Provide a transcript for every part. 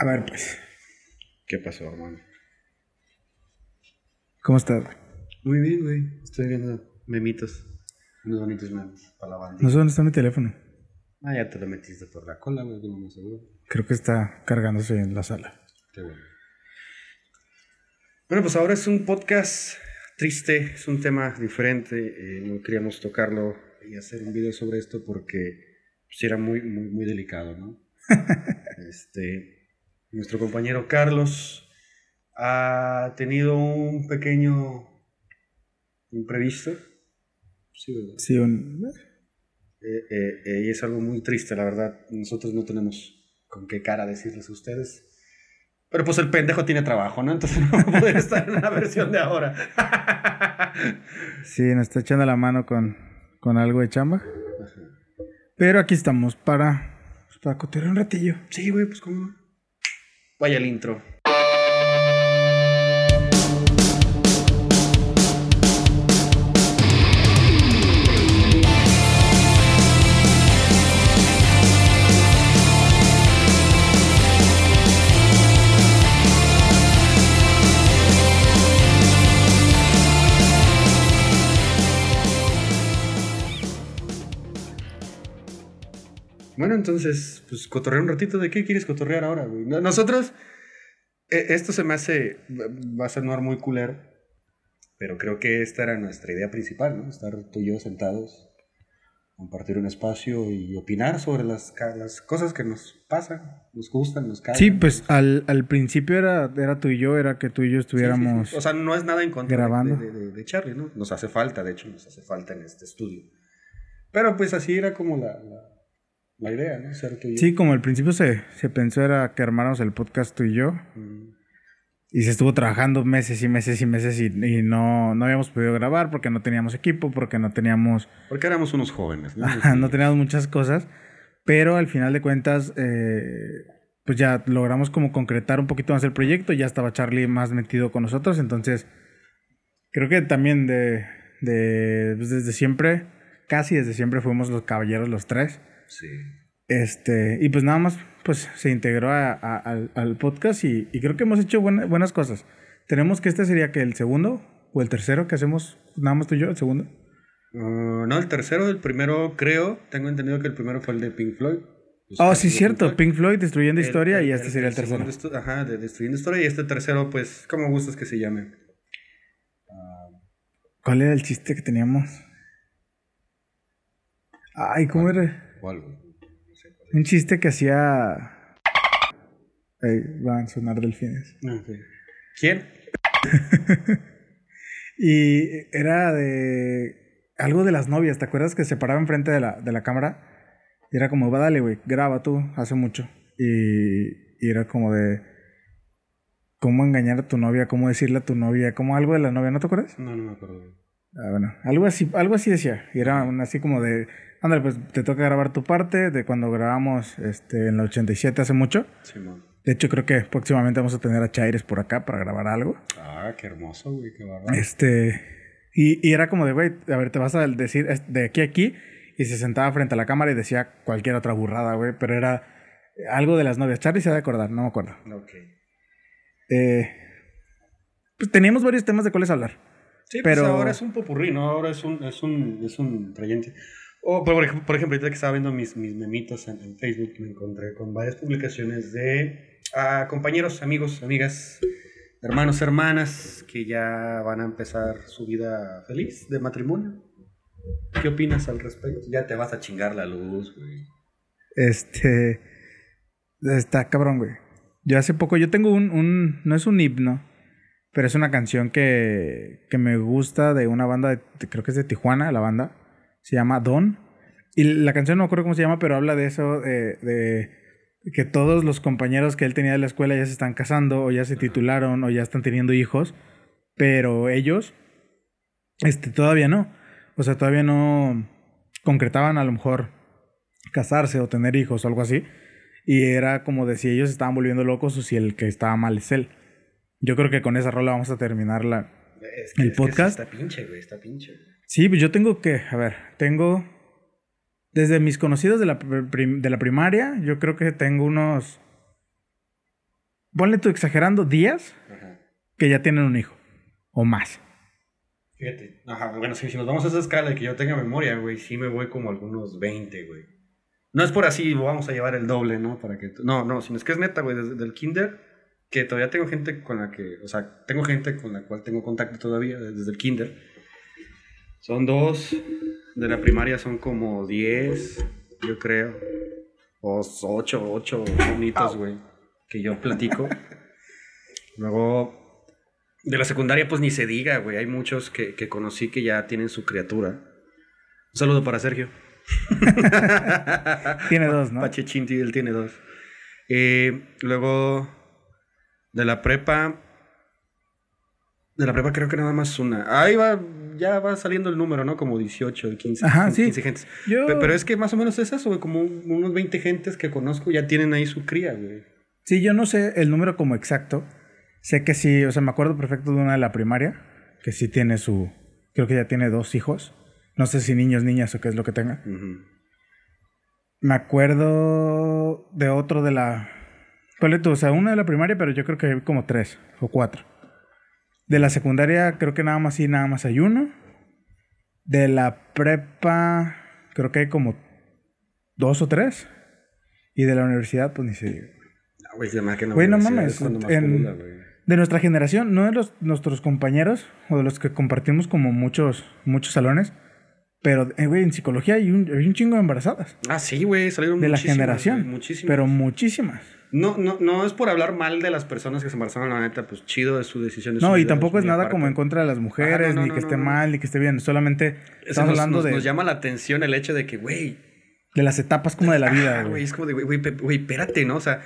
A ver, pues. ¿Qué pasó, hermano? ¿Cómo estás? Muy bien, güey. Estoy viendo memitos. Unos bonitos memes para la banda. No sé dónde está mi teléfono. Ah, ya te lo metiste por la cola, güey, no me seguro. Creo que está cargándose en la sala. Qué bueno. Bueno, pues ahora es un podcast triste, es un tema diferente. eh, no queríamos tocarlo y hacer un video sobre esto porque pues, era muy, muy, muy delicado, ¿no? este, nuestro compañero Carlos ha tenido un pequeño imprevisto. Sí, ¿verdad? Sí, un... Eh, eh, eh, y es algo muy triste, la verdad. Nosotros no tenemos con qué cara decirles a ustedes. Pero pues el pendejo tiene trabajo, ¿no? Entonces no va a poder estar en la versión de ahora. Sí, nos está echando la mano con, con algo de chamba. Pero aquí estamos para, pues, para cotear un ratillo. Sí, güey, pues cómo. Vaya el intro. Bueno, entonces, pues cotorrear un ratito. ¿De qué quieres cotorrear ahora, güey? No- Nosotros, eh, esto se me hace, va a sonar muy culero, pero creo que esta era nuestra idea principal, ¿no? Estar tú y yo sentados, compartir un espacio y opinar sobre las, las cosas que nos pasan, nos gustan, nos caen. Sí, pues al, al principio era, era tú y yo, era que tú y yo estuviéramos... O sea, no es nada en contra de- grabando. De, de- de Charlie, ¿no? Nos hace falta, de hecho, nos hace falta en este estudio. Pero pues así era como la, la, la idea, ¿no? Ser tú y yo. Sí, como al principio se, se pensó era que armáramos el podcast tú y yo. Mm. Y se estuvo trabajando meses y meses y meses y, y no, no habíamos podido grabar porque no teníamos equipo, porque no teníamos, Porque éramos unos jóvenes, ¿no? No teníamos muchas cosas. Pero al final de cuentas, eh, pues ya logramos como concretar un poquito más el proyecto. Ya estaba Charlie más metido con nosotros. Entonces, creo que también de, de pues desde siempre, casi desde siempre fuimos los caballeros los tres. Sí. Este, y pues nada más, pues se integró a- a- al, al podcast y, y creo que hemos hecho buena- buenas cosas. Tenemos que este sería que el segundo o el tercero que hacemos, nada más tú y yo, el segundo. Uh, no, el tercero, el primero, creo, tengo entendido que el primero fue el de Pink Floyd. Oh, sí, cierto, Pink Floyd destruyendo El- historia el- y este sería el, tercero. Ajá, de Destruyendo Historia. Y este tercero, pues, ¿cómo gustas que se llame? ¿Cuál era el chiste que teníamos? Ay, ¿cómo era? ¿Cuál, güey? Un chiste que hacía... Ay, van a sonar delfines. Ah, ok. ¿Quién? Y era de algo de las novias, ¿te acuerdas que se paraba enfrente de la, de la cámara? Y era como, va, dale, güey, graba tú, hace mucho. Y, y era como de cómo engañar a tu novia, cómo decirle a tu novia, como algo de la novia, ¿no te acuerdas? No, no me acuerdo. Ah, bueno, algo así, algo así decía. Y era así como de, ándale, pues te toca grabar tu parte de cuando grabamos este, en la 87 hace mucho. Simón. De hecho, creo que próximamente vamos a tener a Chaires por acá para grabar algo. Ah, qué hermoso, güey, qué bárbaro. Este. Y, y era como de, güey, a ver, te vas a decir de aquí a aquí. Y se sentaba frente a la cámara y decía cualquier otra burrada, güey. Pero era algo de las novias. Charlie se ha de acordar, no me acuerdo. Ok. Eh, pues teníamos varios temas de cuáles hablar. Sí, Pero- pues ahora es un popurrí, ¿no? Ahora es un, es un, es un creyente. O, por, por ejemplo, por ejemplo, ahorita que estaba viendo mis, mis memitos en, en Facebook, me encontré con varias publicaciones de ah, compañeros, amigos, amigas, hermanos, hermanas, que ya van a empezar su vida feliz de matrimonio. ¿Qué opinas al respecto? Ya te vas a chingar la luz, güey. Este. Está cabrón, güey. Yo hace poco, yo tengo un, un. No es un himno, pero es una canción que, que me gusta de una banda, de- creo que es de Tijuana, la banda. Se llama Don. Y la canción no me acuerdo cómo se llama, pero habla de eso, de, de que todos los compañeros que él tenía de la escuela ya se están casando, o ya se titularon, o ya están teniendo hijos, pero ellos, este, todavía no. O sea, todavía no concretaban a lo mejor casarse o tener hijos o algo así. Y era como de si ellos estaban volviendo locos o si el que estaba mal es él. Yo creo que con esa rola vamos a terminar la... Es ¿El es podcast? está pinche, güey, está pinche. güey. Sí, pues yo tengo que, a ver, tengo... Desde mis conocidos de la, prim- de la primaria, yo creo que tengo unos ponle tú exagerando días Ajá. que ya tienen un hijo. O más. Fíjate. Ajá, bueno, si, si nos vamos a esa escala de que yo tenga memoria, güey, sí me voy como algunos 20, güey. No es por así, vamos a llevar el doble, ¿no? Para que... No, no, sino es que es neta, güey, desde el kinder, que todavía tengo gente con la que... O sea, tengo gente con la cual tengo contacto todavía desde el kinder. Son dos. De la primaria son como 10, yo creo. O 8, 8 bonitos, güey. Que yo platico. Luego, de la secundaria, pues ni se diga, güey. Hay muchos que, que conocí que ya tienen su criatura. Un saludo para Sergio. Tiene dos, ¿no? Pachechinti, él tiene dos. Eh, luego, de la prepa. De la prepa creo que nada más una. Ahí va, ya va saliendo el número, ¿no? Como 18, 15, Ajá, sí. 15 gentes. Yo- Pero es que más o menos es eso, güey. Como un- unos 20 gentes que conozco ya tienen ahí su cría, güey. Sí, yo no sé el número como exacto. Sé que sí, o sea, me acuerdo perfecto de una de la primaria, que sí tiene su, creo que ya tiene dos hijos. No sé si niños, niñas o qué es lo que tenga. Me acuerdo de otro de la, ponle tú, o sea, una de la primaria, pero yo creo que hay como tres o cuatro. De la secundaria creo que nada más sí, nada más hay uno. De la prepa creo que hay como dos o tres. Y de la universidad, pues ni se diga. Ah, güey, no universidad mames, en-. De nuestra generación, no de los, nuestros compañeros o de los que compartimos como muchos, muchos salones, pero, eh, güey, en psicología hay un, hay un chingo de embarazadas. Ah, sí, güey, salieron De la generación. muchísimas. Pero muchísimas. No, no, no es por hablar mal de las personas que se embarazaron, la neta, pues chido es su decisión. es No, su y vida, tampoco es nada como en contra de las mujeres, Ajá, no, no, ni que esté mal, ni que esté bien. Solamente Eso estamos nos, hablando nos- de, nos llama la atención el hecho de que, güey, de las etapas como de la vida, güey. es como de, güey, güey, espérate, ¿no? O sea,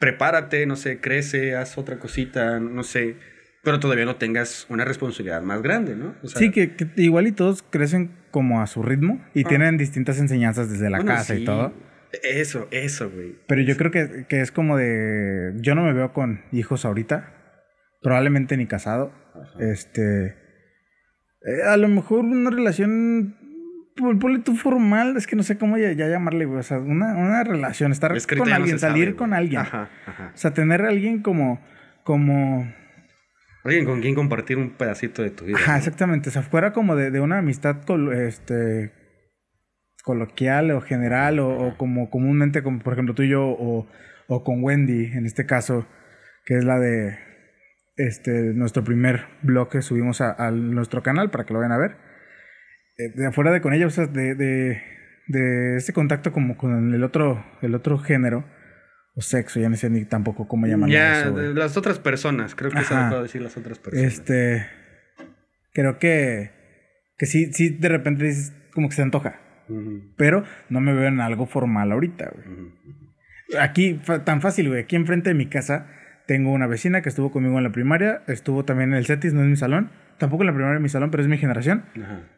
prepárate, no sé, crece, haz otra cosita, no sé, pero todavía no tengas una responsabilidad más grande, ¿no? O sea, Sí, que, que igual y todos crecen como a su ritmo y Ah. tienen distintas enseñanzas desde la bueno, casa y todo. Eso, eso, güey. Pero yo creo que, que es como de. Yo no me veo con hijos ahorita. Probablemente ni casado. Ajá. Este. eh, a lo mejor una relación. pon- Ponle tú formal, es que no sé cómo ya, ya llamarle, güey. O sea, una, una relación, estar Es que con no alguien, salir con alguien. Ajá, ajá. O sea, tener a alguien como. como. Alguien con quien compartir un pedacito de tu vida. Ajá, ¿no? exactamente. O sea, fuera como de, de una amistad col- este, coloquial o general o, o como comúnmente, como por ejemplo tú y yo o, o con Wendy, en este caso, que es la de este, nuestro primer blog que subimos a, a nuestro canal para que lo vayan a ver. Eh, de afuera de con ella, o sea, de, de, de ese contacto como con el otro, el otro género o sexo, ya no sé ni tampoco cómo llamarlo. Ya, eso, las otras personas, creo que se puedo decir las otras personas. Este. Creo que. Que sí, sí, de repente dices, como que se antoja. Pero no me veo en algo formal ahorita, güey. Aquí, tan fácil, güey. Aquí enfrente de mi casa tengo una vecina que estuvo conmigo en la primaria. Estuvo también en el CETIS, no es mi salón. Tampoco en la primaria es mi salón, pero es mi generación.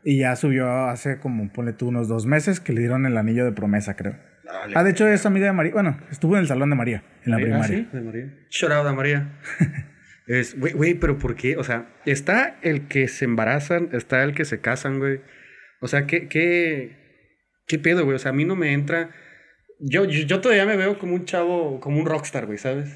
Y ya subió hace como, ponle tú, unos dos meses que le dieron el anillo de promesa, creo. Dale. Ah, de hecho es amiga de María. Bueno, estuvo en el salón de María, en la Ah, primaria. sí, de María. Shout out a María. es, güey, güey, pero ¿por qué? O sea, está el que se embarazan, está el que se casan, güey. O sea, ¿qué, qué, qué pedo, güey? O sea, a mí no me entra. Yo, yo, yo todavía me veo como un chavo, como un rockstar, güey, ¿sabes?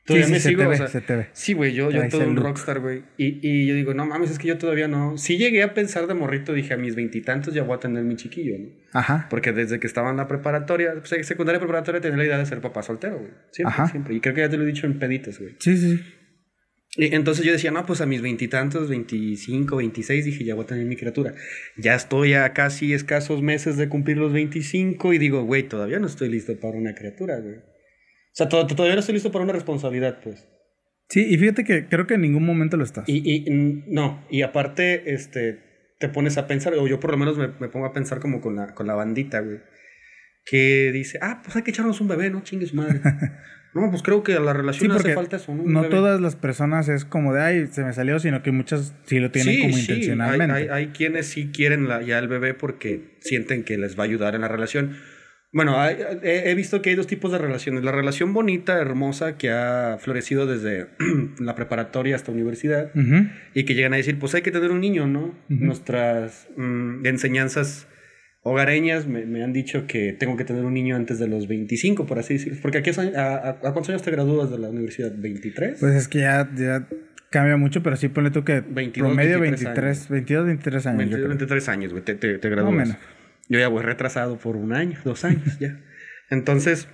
Sí, Todavía sí, me se sigo, te o ve, sea, se te ve. Sí, güey, yo, yo todo un look. rockstar, güey. Y, y yo digo, no mames, es que yo todavía no. Sí llegué a pensar de morrito, dije, a mis veintitantos ya voy a tener mi chiquillo, ¿no? Ajá. Porque desde que estaba en la preparatoria, pues, secundaria preparatoria, tenía la idea de ser papá soltero, güey. Siempre, Ajá. siempre. Y creo que ya te lo he dicho en peditas, güey. Sí, sí, sí. Y entonces yo decía, no, pues a mis veintitantos, veinticinco, veintiséis, dije, ya voy a tener mi criatura. Ya estoy a casi escasos meses de cumplir los 25 y digo, güey, todavía no estoy listo para una criatura, güey. O sea, to- todavía no estoy listo para una responsabilidad, pues. Sí, y fíjate que creo que en ningún momento lo estás. Y, y no, y aparte, este, te pones a pensar, o yo por lo menos me, me pongo a pensar como con la, con la bandita, güey. Que dice, ah, pues hay que echarnos un bebé, ¿no? Chingue su madre. no, pues creo que a la relación Sí, hace falta eso, ¿no? No todas las personas es como de, ay, se me salió, sino que muchas sí lo tienen como Hay, intencionalmente. hay, hay quienes sí quieren la- ya el bebé porque sienten que les va a ayudar en la relación. Bueno, hay- he, he visto que hay dos tipos de relaciones. La relación bonita, hermosa, que ha florecido desde la preparatoria hasta universidad Ujú. y que llegan a decir, pues hay que tener un niño, ¿no? Ujú. Nuestras mm, enseñanzas hogareñas me, me, han dicho que tengo que tener un niño antes de los 25, por así decirlo. Porque aquí, a, a, cuántos años te gradúas de la universidad? ¿23? Pues es que ya, ya cambia mucho, pero sí ponle tú que 22, promedio 23, 22, 23 años. 22, 23 años, güey, te, te, te gradúas. menos. Yo ya voy retrasado por un año, dos años ya. Entonces,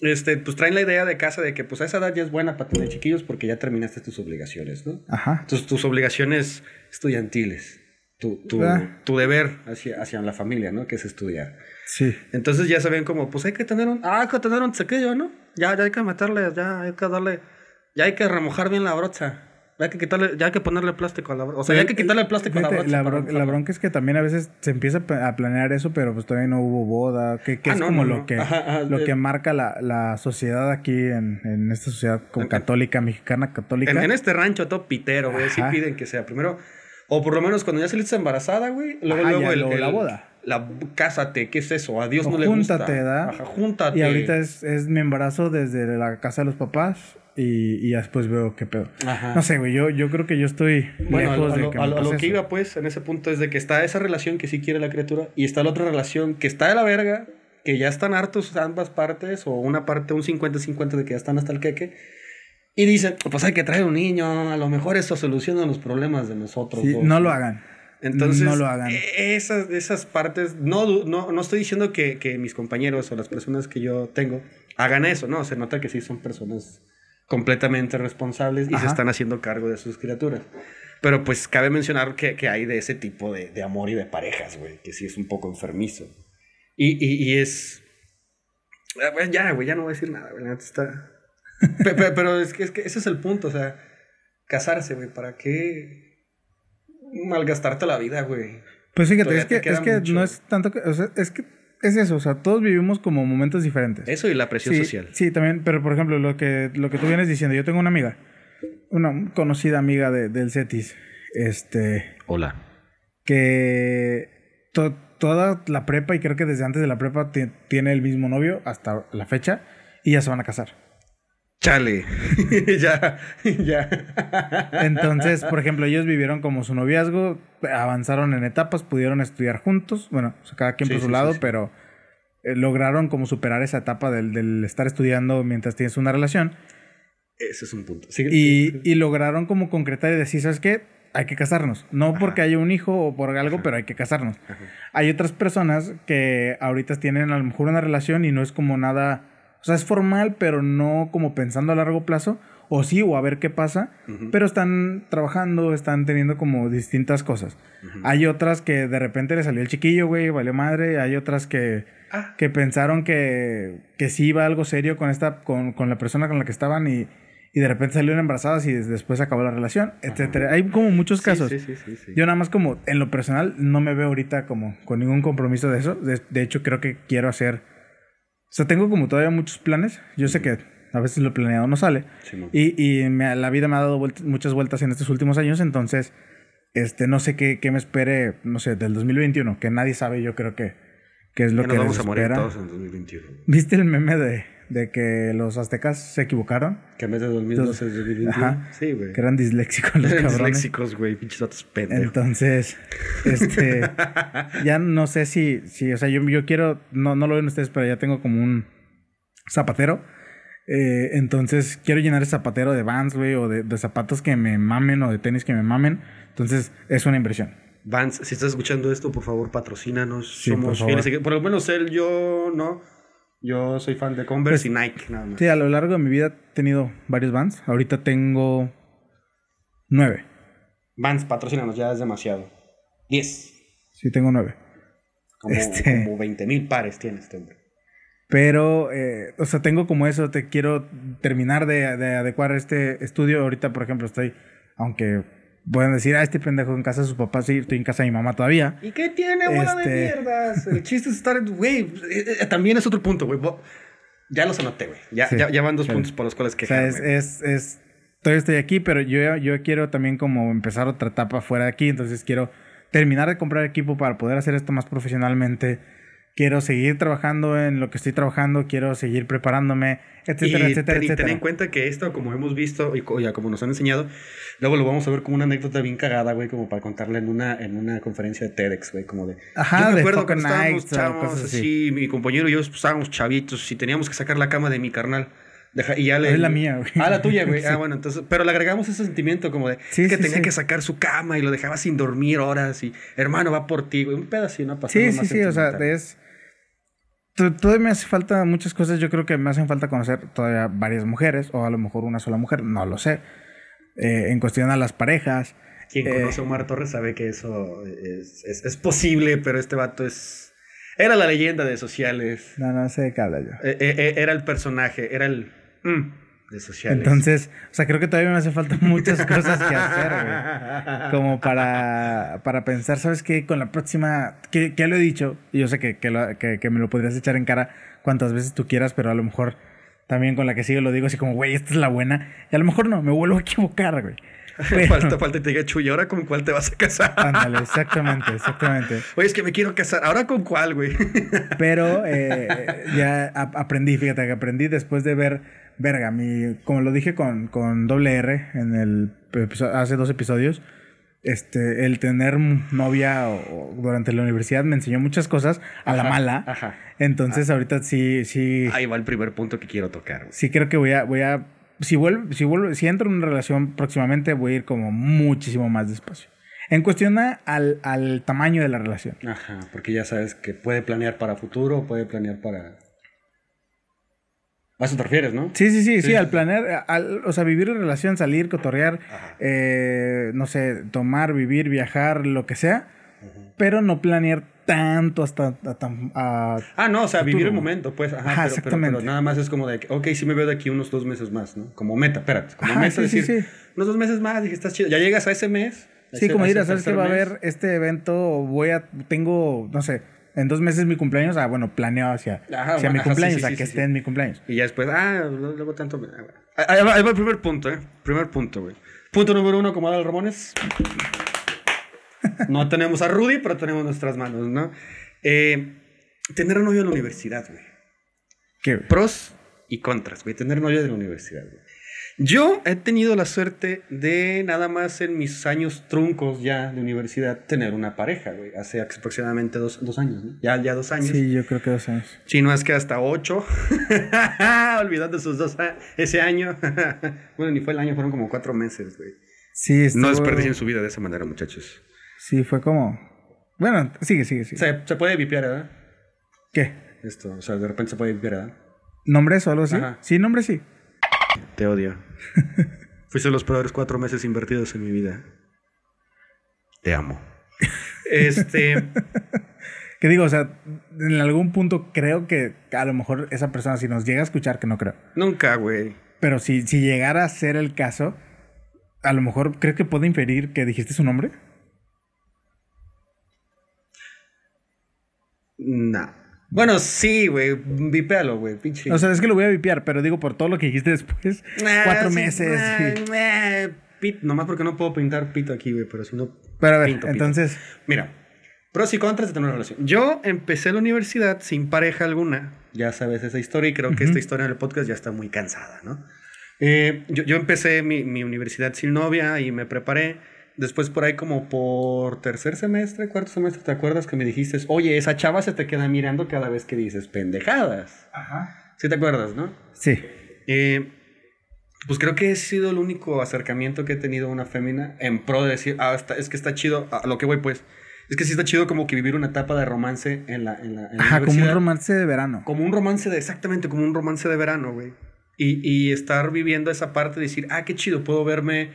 este, pues traen la idea de casa de que pues a esa edad ya es buena para tener chiquillos porque ya terminaste tus obligaciones, ¿no? Ajá. Entonces, tus obligaciones estudiantiles tu, tu, tu, deber hacia, hacia la familia, ¿no? Que es estudiar. Sí. Entonces ya saben como, pues hay que tener un, ah, hay que tener un sequillo, ¿no? Ya, ya hay que meterle, ya hay que darle, ya hay que remojar bien la brocha. Ya hay que quitarle, ya hay que ponerle plástico a la brocha. O sea, ya hay que quitarle el plástico a la brocha. La, la, bronca es que también a veces se empieza a planear eso, pero pues todavía no hubo boda, que, que ah, es como lo que lo que marca la, la sociedad aquí en, en esta sociedad como católica, mexicana católica. En, este rancho todo pitero, güey, sí piden que sea primero o por lo menos cuando ya saliste embarazada, güey. Luego, luego el, la boda. La cásate, ¿qué es eso? A Dios no le gusta. Júntate, ¿da? Ajá, júntate. Y ahorita es, es mi embarazo desde la casa de los papás y, y después veo qué pedo. Ajá. No sé, güey, yo, yo creo que yo estoy bueno, lejos de que a, lo que iba, pues, en ese punto es de que está esa relación que sí quiere la criatura y está la otra relación que está de la verga, que ya están hartos ambas partes, o una parte, un 50-50 de que ya están hasta el queque y dicen, pues hay que traer un niño, a lo mejor eso soluciona los problemas de nosotros. no lo hagan. Entonces, no lo hagan. E, esas, esas partes, no, no, no estoy diciendo que, que, mis compañeros o las personas que yo tengo hagan eso, ¿no? Se nota que sí son personas completamente responsables y se están haciendo cargo de sus criaturas. Pero pues cabe mencionar que, que hay de ese tipo de, de, amor y de parejas, güey, que sí es un poco enfermizo. Y, y, y es... Ah, ya, güey, ya no voy a decir nada, güey. Está, pero, es, que, es que ese es el punto, o sea, casarse, güey, ¿para qué malgastarte la vida, güey? Pues fíjate, es que, es que no es tanto que, o sea, es que es eso, o sea, todos vivimos como momentos diferentes. Eso y la presión social. Sí, también, pero por ejemplo, lo que, lo que tú vienes diciendo, yo tengo una amiga, una conocida amiga de, del CETIS, este... Hola. Que toda la prepa, y creo que desde antes de la prepa tiene el mismo novio hasta la fecha, y ya se van a casar. Chale, ya, ya. Entonces, por ejemplo, ellos vivieron como su noviazgo, avanzaron en etapas, pudieron estudiar juntos, bueno, cada quien por su lado, pero eh, lograron como superar esa etapa del, estar estudiando mientras tienes una relación. Ese es un punto. y, y, lograron como concretar y decir, ¿sabes qué? Hay que casarnos. No porque haya un hijo o por algo, pero hay que casarnos. Hay otras personas que ahorita tienen a lo mejor una relación y no es como nada o sea, es formal, pero no como pensando a largo plazo. O sí, o a ver qué pasa. Pero están trabajando, están teniendo como distintas cosas. Hay otras que de repente le salió el chiquillo, güey, valió madre. Hay otras que, ah. que pensaron que, que sí iba algo serio con, esta, con, con la persona con la que estaban y, y de repente salieron embarazadas y después acabó la relación, etcétera. Hay como muchos casos. Sí, sí, sí, Yo nada más como en lo personal no me veo ahorita como con ningún compromiso de eso. De, hecho creo que quiero hacer o sea, tengo como todavía muchos planes. Yo sé que a veces lo planeado no sale. y y la vida me ha dado muchas vueltas en estos últimos años, entonces este, no sé qué, qué, me espere, no sé, del 2021, que nadie sabe, yo creo que, que es lo que nos vamos a morir todos en 2021. ¿Viste el meme de, de que los aztecas se equivocaron. Que en vez de 2012 es 2021. Sí, güey. Que eran disléxicos los eran disléxicos, güey. Pinches datos pendejos. Entonces, este... ya no sé si... si o sea, yo, yo quiero... No, no lo ven ustedes, pero ya tengo como un zapatero. Eh, entonces, quiero llenar el zapatero de Vans, güey, o de, de, zapatos que me mamen o de tenis que me mamen. Entonces, es una inversión. Vans, si estás escuchando esto, por favor, patrocínanos. Somos por fieles. Por lo menos él, yo, ¿no? Yo soy fan de Converse pues, y Nike, nada más. Sí, a lo largo de mi vida he tenido varios Vans. Ahorita tengo nueve. Vans, patrocínanos, ya es demasiado. Diez. Sí, tengo nueve. Como, este... como 20 mil pares tiene este hombre. Pero, eh, o sea, tengo como eso, te quiero terminar de, de adecuar este estudio. Ahorita, por ejemplo, estoy, aunque pueden decir, ah, este pendejo en casa de sus papás, sí, estoy en casa de mi mamá todavía. ¿Y qué tiene, bola de este mierdas? El chiste es estar, güey, eh, eh, también es otro punto, güey. Ya los anoté, güey. Ya, ya, van dos puntos por los cuales quejarme. O sea, es, es, es, todavía estoy aquí, pero yo, yo quiero también como empezar otra etapa fuera de aquí, entonces quiero terminar de comprar equipo para poder hacer esto más profesionalmente. Quiero seguir trabajando en lo que estoy trabajando, quiero seguir preparándome, etcétera, y etcétera, ten, y ten en cuenta que esto, como hemos visto y ya como nos han enseñado, luego lo vamos a ver como una anécdota bien cagada, güey, como para contarla en una, en una conferencia de TEDx, güey, como de... Ajá, yo me de acuerdo cuando estábamos chavos, así. así, mi compañero y yo pues, estábamos chavitos y teníamos que sacar la cama de mi carnal. Deja- y ya le, Es la mía, güey. Ah, la tuya, güey. Ah, bueno, entonces, pero le agregamos ese sentimiento como de Sí, que sí, tenía sí. que sacar su cama y lo dejaba sin dormir horas y hermano va por ti, güey. Un pedacito, ¿no? Pasando Sí, más sí, sí, o sea, es... to- Todavía me hace falta muchas cosas. Yo creo que me hacen falta conocer todavía varias mujeres, o a lo mejor una sola mujer, no lo sé. Eh, en cuestión a las parejas. Quien Eh, conoce a Omar Torres sabe que eso es, es, es posible, pero este vato es... Era la leyenda de sociales. No, no sé de qué habla yo. Eh, era el personaje, era el... mm, de sociales. Entonces, o sea, creo que todavía me hace falta muchas cosas que hacer, güey. Como para, para pensar, ¿sabes qué? Con la próxima, que, ya lo he dicho, y yo sé que, que, lo- que- que me lo podrías echar en cara cuantas veces tú quieras, pero a lo mejor también con la que sigo lo digo así como, güey, esta es la buena. Y a lo mejor no, me vuelvo a equivocar, güey. Pero- falta, falta y te diga, Chuy, ¿ahora con cuál te vas a casar? Ándale, exactamente, exactamente. Oye, es que me quiero casar. ¿Ahora con cuál, güey? Pero eh, ya ap- aprendí, fíjate que aprendí después de ver, verga, mi, como lo dije con, con doble R en el hace dos episodios, este, el tener novia o- o durante la universidad me enseñó muchas cosas a la mala. Ajá. Entonces ahorita sí, sí, Ahí va el primer punto que quiero tocar. güey. sí creo que voy a, voy a, si vuelvo, si vuelvo, si entro en una relación próximamente voy a ir como muchísimo más despacio. En cuestión a- al, al tamaño de la relación. Ajá, porque ya sabes que puede planear para futuro, puede planear para... A eso te refieres, ¿no? Sí, sí, sí, sí, Sí. al planear, al, o sea, vivir en relación, salir, cotorrear, eh, no sé, tomar, vivir, viajar, lo que sea, pero no planear tanto hasta, hasta- a- Ah, no, o sea, Futuro, vivir el momento, pues. Ajá, Ajá, pero, exactamente. pero nada más es como de, ok, sí me veo de aquí unos dos meses más, ¿no? Como meta, espérate. Como Ajá, meta sí, sí, decir, sí. unos dos meses más, dije, estás chido. Ya llegas a ese mes. Sí, ese- como dirás, ¿sabes que va a haber este evento? Voy a, tengo, no sé, en dos meses mi cumpleaños, ah, bueno, planeo hacia, Ajá, hacia mi ajá, cumpleaños, sí, a que esté en mi cumpleaños. Y ya después, ah, no- luego tanto. ah. Ahí va, ahí va el primer punto, ¿eh? Primer punto, güey. Punto número uno, como Adal Ramones. No tenemos a Rudy, pero tenemos nuestras manos, ¿no? Eh, tener novio en la universidad, güey. ¿Qué? Pros y contras, güey. Tener novio de la universidad, güey. Yo he tenido la suerte de nada más en mis años truncos ya de universidad tener una pareja, güey. Hace aproximadamente dos, dos años, ¿no? Ya, ya dos años. Sí, yo creo que dos años. Si no es que hasta ocho. Olvidando sus dos ese año. bueno, ni fue el año, fueron como cuatro meses, güey. Sí, No estuvo- desperdicien su vida de esa manera, muchachos. Sí, fue como... Bueno, sigue, sigue, sigue. Se, se puede vipiar, ¿verdad? ¿Qué? Esto, o sea, de repente se puede vipiar, ¿verdad? ¿Nombres o algo así? Ajá. Sí, nombre sí. Te odio. Fuiste los peores cuatro meses invertidos en mi vida. Te amo. Este. Que digo, o sea, en algún punto creo que a lo mejor esa persona, si nos llega a escuchar, que no creo, nunca, güey. pero si, si llegara a ser el caso, a lo mejor creo que puede inferir que dijiste su nombre. Nah. Bueno, sí, güey. Vipéalo, güey. Pinche. O sea, es que lo voy a vipiar, pero digo por todo lo que dijiste después. Ah, cuatro sí, meses. ah, sí. ah, pit- nomás porque no puedo pintar pito aquí, güey, pero si no. Pero a ver, pinto, pito. entonces, Mira, pros y contras de tener una relación. Yo empecé la universidad sin pareja alguna. Ya sabes esa historia y creo que esta historia del podcast ya está muy cansada, ¿no? Eh, yo, yo empecé mi, mi universidad sin novia y me preparé. Después por ahí como por tercer semestre, cuarto semestre, ¿te acuerdas que me dijiste, oye, esa chava se te queda mirando cada vez que dices pendejadas? Ajá. ¿Sí te acuerdas, no? Sí. Eh, pues creo que he sido el único acercamiento que he tenido a una fémina en pro de decir, ah, está- es que está chido, a lo que voy pues, es que sí está chido como que vivir una etapa de romance en la, en la, en la Ajá, como un romance de verano. Como un romance de, exactamente, como un romance de verano, güey. Y, y estar viviendo esa parte de decir, ah, qué chido, puedo verme,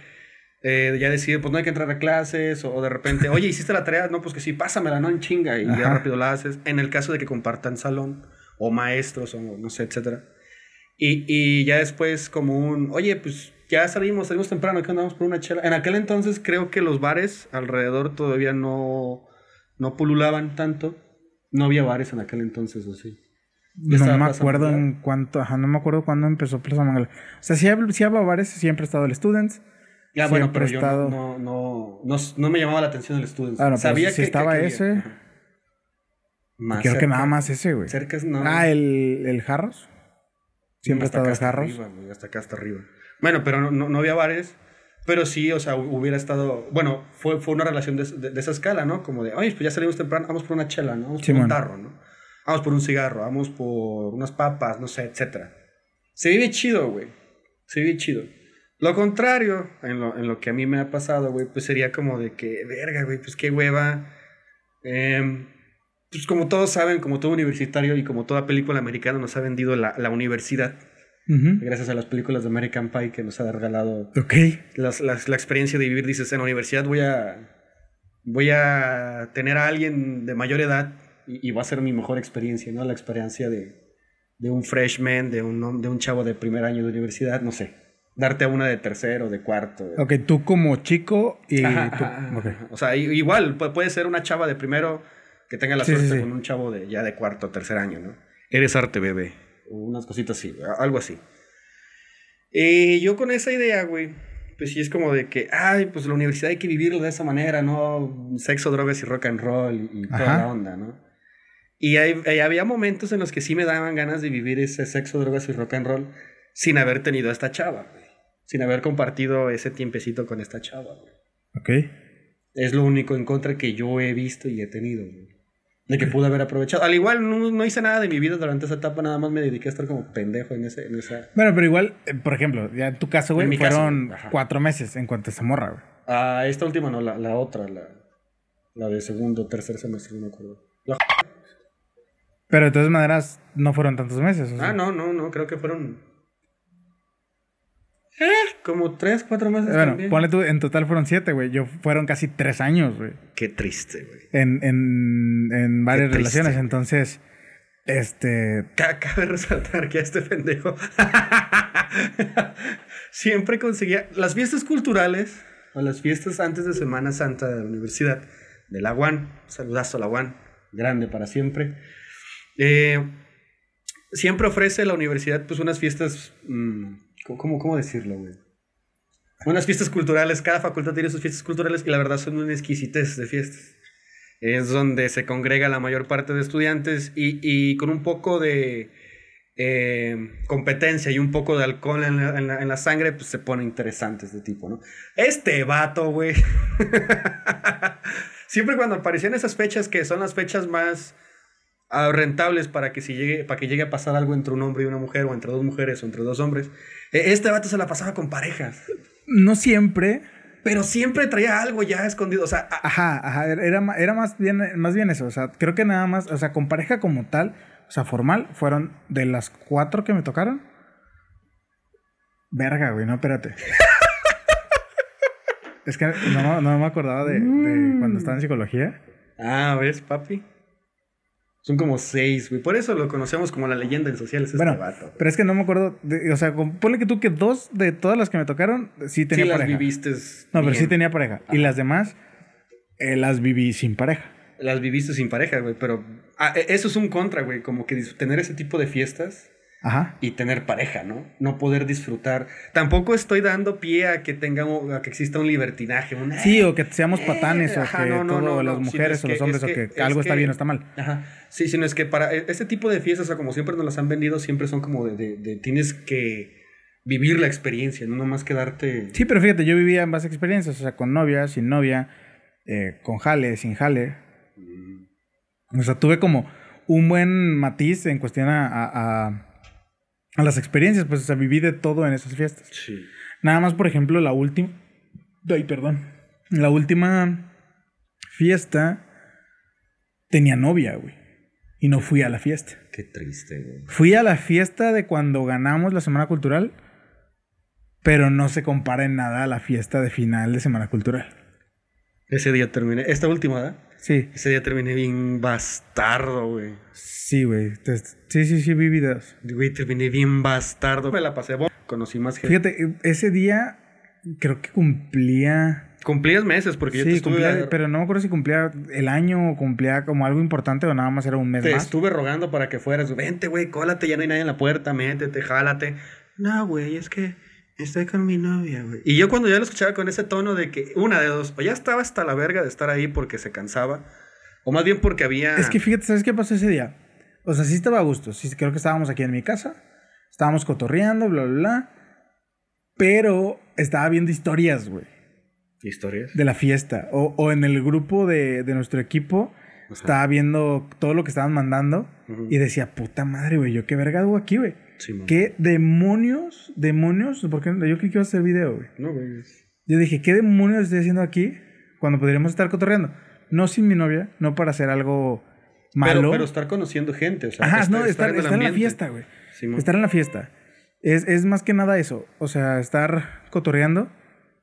eh, ya decir, pues no hay que entrar a clases, o, de repente, oye, ¿hiciste la tarea? No, pues que sí, pásamela, no en chinga, y ya Ajá. rápido la haces. En el caso de que compartan salón, o maestros, o no sé, etcétera. Y, y ya después como un, oye, pues ya salimos, salimos temprano, que andamos por una chela. En aquel entonces creo que los bares alrededor todavía no, no pululaban tanto. No había bares en aquel entonces, ¿o sí? Ya No me Plaza acuerdo en cuánto, ajá, no me acuerdo cuándo empezó Plaza Mangal. O sea, si hablo, si hablo bares, siempre ha estado el Students. Ya, bueno, pero yo estado- no, no, no, no, me llamaba la atención el estudio. No, pero Sabía si que, estaba que- ese. Más Creo que nada más ese, güey. Cerca es no. Ah, el, el Jarros. Siempre hasta el Jarros. arriba, güey, hasta acá hasta arriba. Bueno, pero no, no, no había bares. Pero sí, o sea, hubiera estado. Bueno, fue, fue una relación de, de- de esa escala, ¿no? Como de, oye, pues ya salimos temprano, vamos por una chela, ¿no? Vamos por Simón. un tarro, ¿no? Vamos por un cigarro, vamos por unas papas, no sé, etcétera. Se vive chido, güey. Se vive chido. Lo contrario, en lo, en lo que a mí me ha pasado, güey, pues sería como de que, verga, güey, pues qué hueva. Em, pues como todos saben, como todo universitario y como toda película americana nos ha vendido la, la universidad, gracias a las películas de American Pie que nos ha regalado Ok. las- las- la experiencia de vivir, dices, en la universidad voy a, voy a tener a alguien de mayor edad y, y va a ser mi mejor experiencia, ¿no? La experiencia de, de un freshman, de un, de un chavo de primer año de universidad, no sé. Darte a una de tercero, de cuarto. Ok, tú como chico y Ajá, tú. ajá, ok. ajá. O sea, igual pu- puede ser una chava de primero que tenga la Sí, sí, suerte sí. con un chavo de ya de cuarto tercer año, ¿no? Eres arte, bebé. Unas cositas así, algo así. Y yo con esa idea, güey, pues sí es como de que, ay, pues la universidad hay que vivirlo de esa manera, ¿no? Sexo, drogas y rock and roll y, y toda Ajá. la onda, ¿no? Y hay- hay- había momentos en los que sí me daban ganas de vivir ese sexo, drogas y rock and roll sin haber tenido a esta chava, güey. Sin haber compartido ese tiempecito con esta chava, güey. Ok. Es lo único en contra que yo he visto y he tenido, güey. De que pude haber aprovechado. Al igual, no, no hice nada de mi vida durante esa etapa, nada más me dediqué a estar como pendejo en, ese, en esa... Bueno, pero igual, eh, por ejemplo, ya en tu caso, güey, caso, fueron ajá. cuatro meses en cuanto a esa morra, güey. Ah, esta última no, la, la otra, la, la de segundo, tercer semestre, no me acuerdo. La- Pero de todas maneras, no fueron tantos meses. o sea. Ah, no, no, no, creo que fueron... Eh, como tres, cuatro meses Bueno, también. ponle tú, en total fueron siete, güey. Yo fueron casi tres años, güey. Qué triste, güey. En, en, en varias triste, relaciones. güey. Entonces, este. Ca- Cabe resaltar que a este pendejo siempre conseguía las fiestas culturales o las fiestas antes de Semana Santa de la universidad de la UAN. Saludazo a la UAN, grande para siempre. Eh, siempre ofrece la universidad pues unas fiestas, mm, ¿cómo- ¿cómo, decirlo, güey? Unas fiestas culturales, cada facultad tiene sus fiestas culturales y la verdad son una exquisitez de fiestas es donde se congrega la mayor parte de estudiantes y, y con un poco de eh, competencia y un poco de alcohol en la, en la- en la sangre, pues se pone interesante este tipo, ¿no? Este vato, güey. Siempre cuando aparecían esas fechas que son las fechas más ah, rentables para que, si llegue, para que llegue a pasar algo entre un hombre y una mujer, o entre dos mujeres, o entre dos hombres, este vato se la pasaba con parejas. No siempre. Pero siempre traía algo ya escondido. O sea, Ajá, ajá. Era, era más, bien, más bien eso. O sea, creo que nada más. O sea, con pareja como tal, o sea, formal, fueron de las cuatro que me tocaron. Verga, güey, no, espérate. es que no, no me acordaba de, de cuando estaba en psicología. Ah, ¿ves, papi? Son como seis, güey. Por eso lo conocemos como la leyenda en sociales, este Bueno, vato. pero es que no me acuerdo. de- o sea, ponle que tú que dos de todas las que me tocaron sí tenía sí las pareja. viviste. No, pero sí tenía pareja. Y las demás eh, las viví sin pareja. Las viviste sin pareja, güey. Pero ah, e- eso es un contra, güey. Como que tener ese tipo de fiestas Ajá. y tener pareja, ¿no? No poder disfrutar. Tampoco estoy dando pie a que tenga a que exista un libertinaje. Un, Sí, o que seamos patanes, o ajá, que no, no, todo, no, las mujeres o los que- hombres, es o que- que, es algo está que- bien o está mal. Ajá. Sí, sino es que para este tipo de fiestas, o sea, como siempre nos las han vendido, siempre son como de, de- de tienes que vivir la experiencia, no nomás quedarte. Sí, pero fíjate, yo vivía ambas experiencias, o sea, con novia, sin novia, eh, con jale, sin jale. O sea, tuve como un buen matiz en cuestión a, a- a- a las experiencias, pues, o sea, viví de todo en esas fiestas. Sí. Nada más, por ejemplo, la última. Ay, perdón. La última fiesta tenía novia, güey. Y no fui a la fiesta. Qué triste, güey. Fui a la fiesta de cuando ganamos la Semana Cultural, pero no se compara en nada a la fiesta de final de Semana Cultural. Ese día terminé. Esta última, ¿verdad? Sí, Ese día terminé bien bastardo, güey. sí, güey. Sí, sí, sí, vi videos. Güey, terminé bien bastardo. Me la pasé bon- Conocí más gente. Fíjate, ese día creo que cumplía. Cumplías meses porque yo te estuve, cumplía, pero no me acuerdo si cumplía el año o cumplía como algo importante o nada más era un mes te más. estuve rogando para que fueras. Vente, güey, cólate, ya no hay nadie en la puerta, métete, jálate. No, güey, es que estoy con mi novia, güey. Y yo cuando ya lo escuchaba con ese tono de que, una de dos, o ya estaba hasta la verga de estar ahí porque se cansaba, O más bien porque había... Es que fíjate, ¿sabes qué pasó ese día? O sea, sí estaba a gusto. Sí, creo que estábamos aquí en mi casa. Estábamos cotorreando, bla, bla, bla. Pero estaba viendo historias, güey. ¿Historias? De la fiesta. O, o en el grupo de, de nuestro equipo. Estaba viendo todo lo que estaban mandando. Y decía, puta madre, güey. Yo qué verga hago aquí, güey. Sí. ¿Qué demonios? ¿Demonios? Porque yo creí que iba a hacer video, güey. No, güey. Yo dije, ¿qué demonios estoy haciendo aquí? Cuando podríamos estar cotorreando. No sin mi novia, no para hacer algo malo. Pero, pero estar conociendo gente, o sea, Ajá, estar, no, estar, en la fiesta, güey. Estar en la fiesta. Es, es más que nada eso. O sea, estar cotorreando.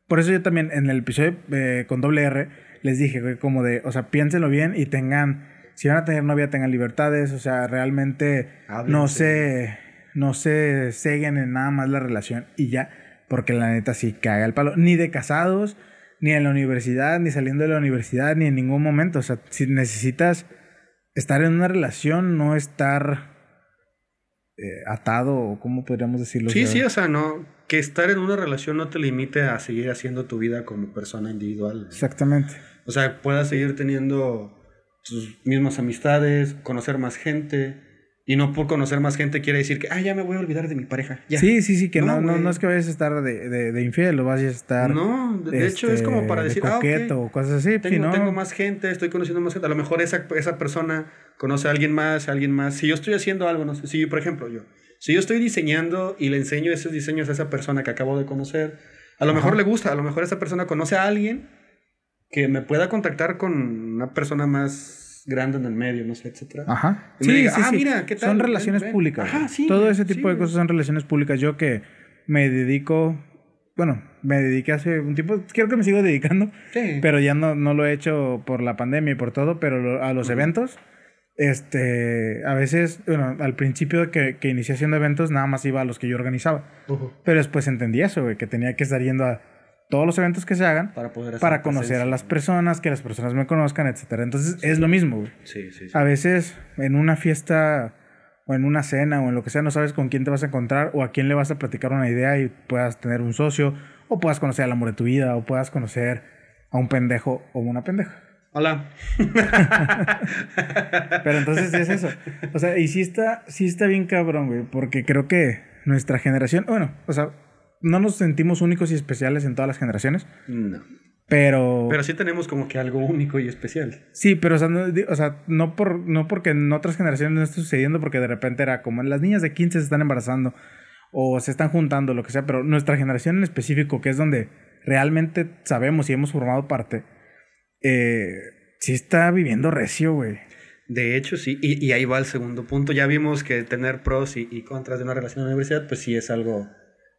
Por eso yo también en el episodio eh, con doble R les dije, güey, como de, o sea, piénsenlo bien y tengan, si van a tener novia, tengan libertades. O sea, realmente no Háblense. No se seguen en nada más la relación y ya. Porque la neta sí caga el palo. Ni de casados, ni en la universidad, ni saliendo de la universidad, ni en ningún momento. O sea, si necesitas estar en una relación, no estar eh, atado, o cómo podríamos decirlo. Sí, O sea, sí, o sea, no, que estar en una relación no te limite a seguir haciendo tu vida como persona individual. Exactamente. O sea, puedas seguir teniendo tus mismas amistades, conocer más gente. Y no por conocer más gente quiere decir que, ah, ya me voy a olvidar de mi pareja. Ya. Sí, sí, sí, que no, No, no, no es que vayas a estar de, de, de infiel o vayas a estar. No, de, de hecho es este, como para de decir, ah, ok, coqueto o cosas así. tengo, sí, ¿no? tengo más gente, estoy conociendo más gente. A lo mejor esa, esa persona conoce a alguien más, a alguien más. Si yo estoy haciendo algo, no sé, si por ejemplo yo, si yo estoy diseñando y le enseño esos diseños a esa persona que acabo de conocer, a lo Ajá. mejor le gusta, a lo mejor esa persona conoce a alguien que me pueda contactar con una persona más grande en el medio, no sé, etcétera. Ajá. Y me Sí, diga, sí, ah, sí. mira, ¿qué tal? Son relaciones ven. públicas. Ajá, sí, Todo ese sí, tipo de cosas son relaciones públicas. Yo que me dedico. Bueno, me dediqué hace un tiempo. Creo que me sigo dedicando. Sí. Pero ya no, no lo he hecho por la pandemia y por todo. Pero lo- a los eventos. Este. A veces. Bueno, al principio que, que inicié haciendo eventos, nada más iba a los que yo organizaba. Ujú. Pero después entendí eso, güey. Que tenía que estar yendo a todos los eventos que se hagan. Para poder Para conocer a las personas, que las personas me conozcan, etcétera. Entonces es lo mismo, güey. Sí, sí, sí. A veces en una fiesta o en una cena o en lo que sea no sabes con quién te vas a encontrar o a quién le vas a platicar una idea y puedas tener un socio o puedas conocer al amor de tu vida o puedas conocer a un pendejo o una pendeja. Hola. Pero entonces sí es eso. O sea, y sí está, sí está bien cabrón, güey, porque creo que nuestra generación, bueno, o sea, no nos sentimos únicos y especiales en todas las generaciones, No. pero... Pero sí tenemos como que algo único y especial. Sí, pero o sea, no, di- o sea, no, por, no porque en otras generaciones no esté sucediendo, porque de repente era como las niñas de 15 se están embarazando o se están juntando, lo que sea, pero nuestra generación en específico, que es donde realmente sabemos y hemos formado parte, eh, sí está viviendo recio, güey. De hecho, sí. Y, y ahí va el segundo punto. Ya vimos que tener pros y, y contras de una relación en la universidad, pues sí es algo,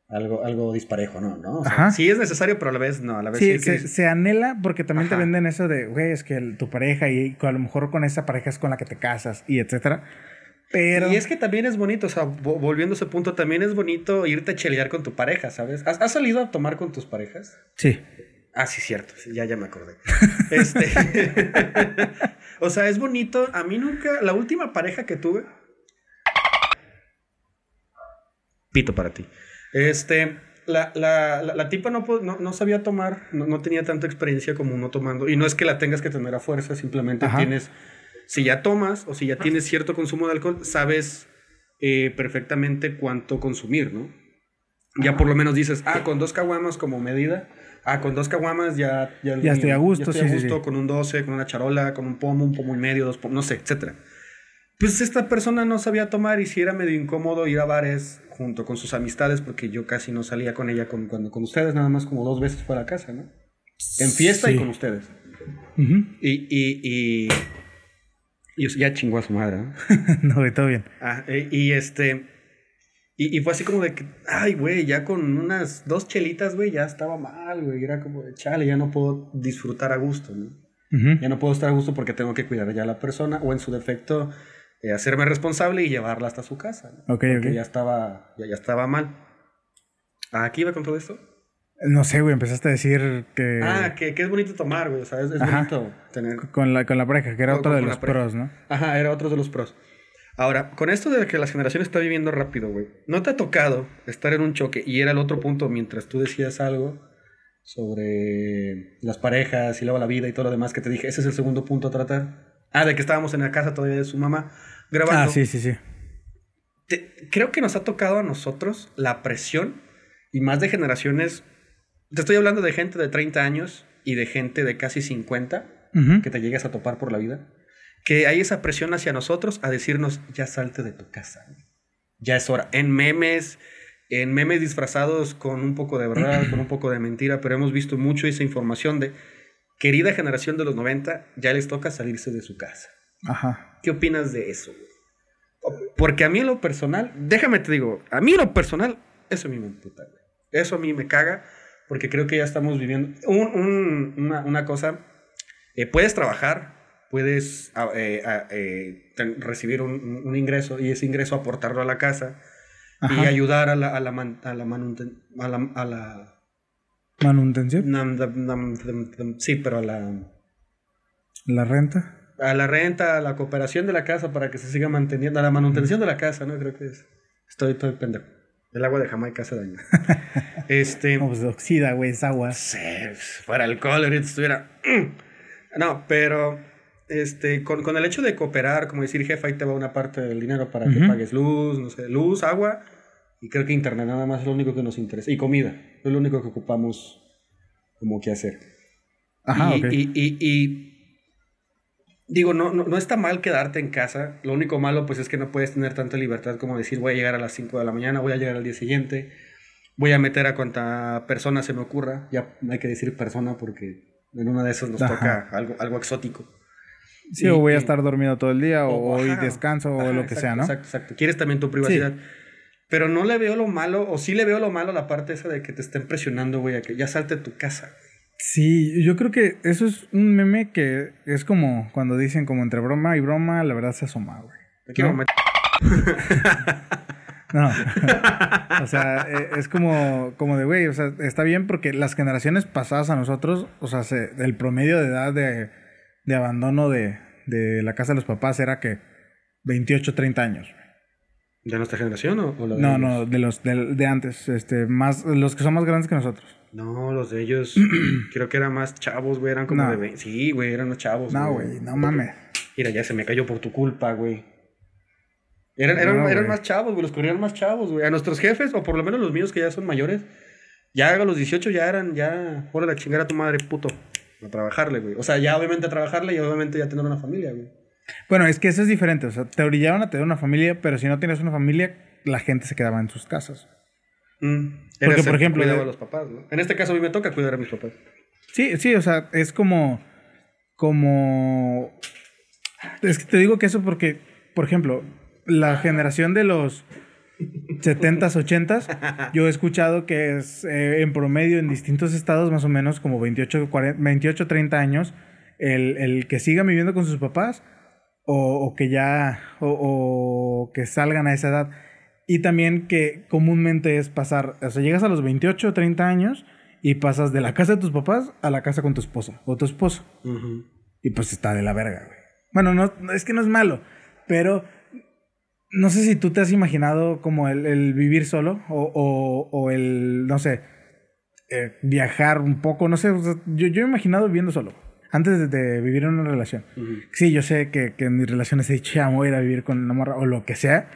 algo, algo disparejo, ¿no? ¿no? O sea, Ajá. sí es necesario, pero a la vez no. A la vez Sí, sí, que se, se anhela porque también te venden eso de, güey, es que el- tu pareja y a lo mejor con esa pareja es con la que te casas y etcétera. Pero... Y es que también es bonito, o sea, vo- volviendo a ese punto, también es bonito irte a chelear con tu pareja, ¿sabes? ¿Has, has salido a tomar con tus parejas? Sí. Ah, sí, cierto. ya, ya me acordé. este. o sea, es bonito. A mí nunca. La última pareja que tuve. Pito para ti. Este. La, la, la, la tipa no, no, no sabía tomar, no, no tenía tanta experiencia como uno tomando. Y no es que la tengas que tener a fuerza, simplemente Ajá. tienes. Si ya tomas o si ya tienes cierto consumo de alcohol, sabes eh, perfectamente cuánto consumir, ¿no? Ya por lo menos dices, ah, con dos caguamas como medida. Ah, con dos caguamas ya... Ya, Ya estoy a gusto, ya estoy sí, a sí, gusto sí. con un 12, con una charola, con un pomo, un pomo y medio, dos pomos, no sé, etcétera. Pues esta persona no sabía tomar y sí era medio incómodo ir a bares junto con sus amistades porque yo casi no salía con ella con, cuando, con ustedes, nada más como dos veces fuera a casa, ¿no? En fiesta y con ustedes. Y, y, y, y ya chingó a su madre, ¿no? no, todo bien. Ah, eh, y este. Y, y fue así como de que, ay, güey, ya con unas dos chelitas, güey, ya estaba mal, güey. Era como de, chale, ya no puedo disfrutar a gusto, ¿no? Ya no puedo estar a gusto porque tengo que cuidar ya a la persona o en su defecto eh, hacerme responsable y llevarla hasta su casa, ¿no? Ok, Porque ok. ya estaba, ya, ya estaba mal. ¿A ¿Aquí iba con todo esto? No sé, güey, empezaste a decir que... Ah, que, que es bonito tomar, güey. O sea, es, es bonito tener Con la, con la pareja, que era Con- otro de los pros, ¿no? Ajá, era otro de los pros. Ahora, con esto de que la generación está viviendo rápido, güey, ¿no te ha tocado estar en un choque? Y era el otro punto mientras tú decías algo sobre las parejas y luego la vida y todo lo demás que te dije. Ese es el segundo punto a tratar. Ah, de que estábamos en la casa todavía de su mamá grabando. Ah, sí, sí, sí. Te- creo que nos ha tocado a nosotros la presión y más de generaciones. Te estoy hablando de gente de 30 años y de gente de casi 50 Ujú. que te llegues a topar por la vida. Que hay esa presión hacia nosotros a decirnos, ya salte de tu casa. Ya es hora. En memes, en memes disfrazados con un poco de verdad, con un poco de mentira, pero hemos visto mucho esa información de, querida generación de los 90, ya les toca salirse de su casa. Ajá. ¿Qué opinas de eso? Porque a mí en lo personal, déjame te digo, a mí en lo personal, eso a mí me güey. Eso a mí me caga, porque creo que ya estamos viviendo un- un- una, una cosa, eh, puedes trabajar, puedes ah, eh, ah, eh, recibir un, ingreso y ese ingreso aportarlo a la casa y ayudar a la, a la, man- a la, manuten- a la, a la- Manutención. sí, pero a la, La renta. A la renta, a la cooperación de la casa para que se siga manteniendo, a la manutención de la casa, ¿no? Creo que es. Estoy, estoy pendejo. El agua de Jamaica hace daño. este. No, pues oxida, güey, es agua. Sí, fuera alcohol, ahorita estuviera. No, pero. Este, con, con el hecho de cooperar, como decir, jefe, ahí te va una parte del dinero para que Ujú. pagues luz, no sé, luz, agua, y creo que internet nada más es lo único que nos interesa. Y comida, es lo único que ocupamos como que hacer. Ajá, y, ok. y, y- y- digo, no, no, no está mal quedarte en casa. Lo único malo, pues, es que no puedes tener tanta libertad como decir, voy a llegar a las 5 de la mañana, voy a llegar al día siguiente, voy a meter a cuanta persona se me ocurra. Ya no hay que decir persona porque en una de esas nos Ajá. toca algo, algo exótico. Sí, y- o voy a estar dormido todo el día, o, hoy ajá, descanso, o ajá, lo que sea, ¿no? Exacto, exacto. Quieres también tu privacidad. Pero no le veo lo malo, o sí le veo lo malo la parte esa de que te estén presionando, güey, a que ya salte de tu casa. Sí, yo creo que eso es un meme que es como cuando dicen como entre broma y broma, la verdad se asoma, güey. ¿No? No. o sea, eh, es como, como de, güey, o sea, está bien porque las generaciones pasadas a nosotros, o sea, se- el promedio de edad de, de abandono de, de la casa de los papás era que 28, 30 años. ¿De nuestra generación o, o la de No, ellos? no, de los de, de antes, este, más, los que son más grandes que nosotros. No, los de ellos creo que eran más chavos, güey, eran como No. de 20. Sí, güey, eran más chavos. No, güey, no mames. Mira, ya se me cayó por tu culpa, güey. Eran, eran, No, eran más chavos, güey, los corrían más chavos, güey. A nuestros jefes, o por lo menos los míos que ya son mayores, ya a los 18 ya eran, ya, hola la chingada a tu madre, puto. A trabajarle, güey. O sea, ya obviamente a trabajarle y obviamente ya tener una familia, güey. Bueno, es que eso es diferente. O sea, te orillaban a tener una familia, pero si no tienes una familia, la gente se quedaba en sus casas. Mm. Porque, por ejemplo, cuidado de- a los papás, ¿no? En este caso a mí me toca cuidar a mis papás. Sí, sí, o sea, es como. Como. Es que te digo que eso porque, por ejemplo, la generación de los 70s, 80s, yo he escuchado que es eh, en promedio en distintos estados, más o menos como 28, 40, 28 30 años, el, el que siga viviendo con sus papás o, o que ya. O, o que salgan a esa edad. Y también que comúnmente es pasar. O sea, llegas a los 28 30 años y pasas de la casa de tus papás a la casa con tu esposa o tu esposo. Y pues está de la verga, güey. Bueno, no, no- es que no es malo, pero no sé si tú te has imaginado como el, el vivir solo o, o- o el, no sé, eh, viajar un poco, no sé, o sea, yo, yo he imaginado viviendo solo, antes de, vivir en una relación. Ujú. Sí, yo sé que, que en mis relaciones he dicho, ya voy a ir a vivir con una morra o lo que sea.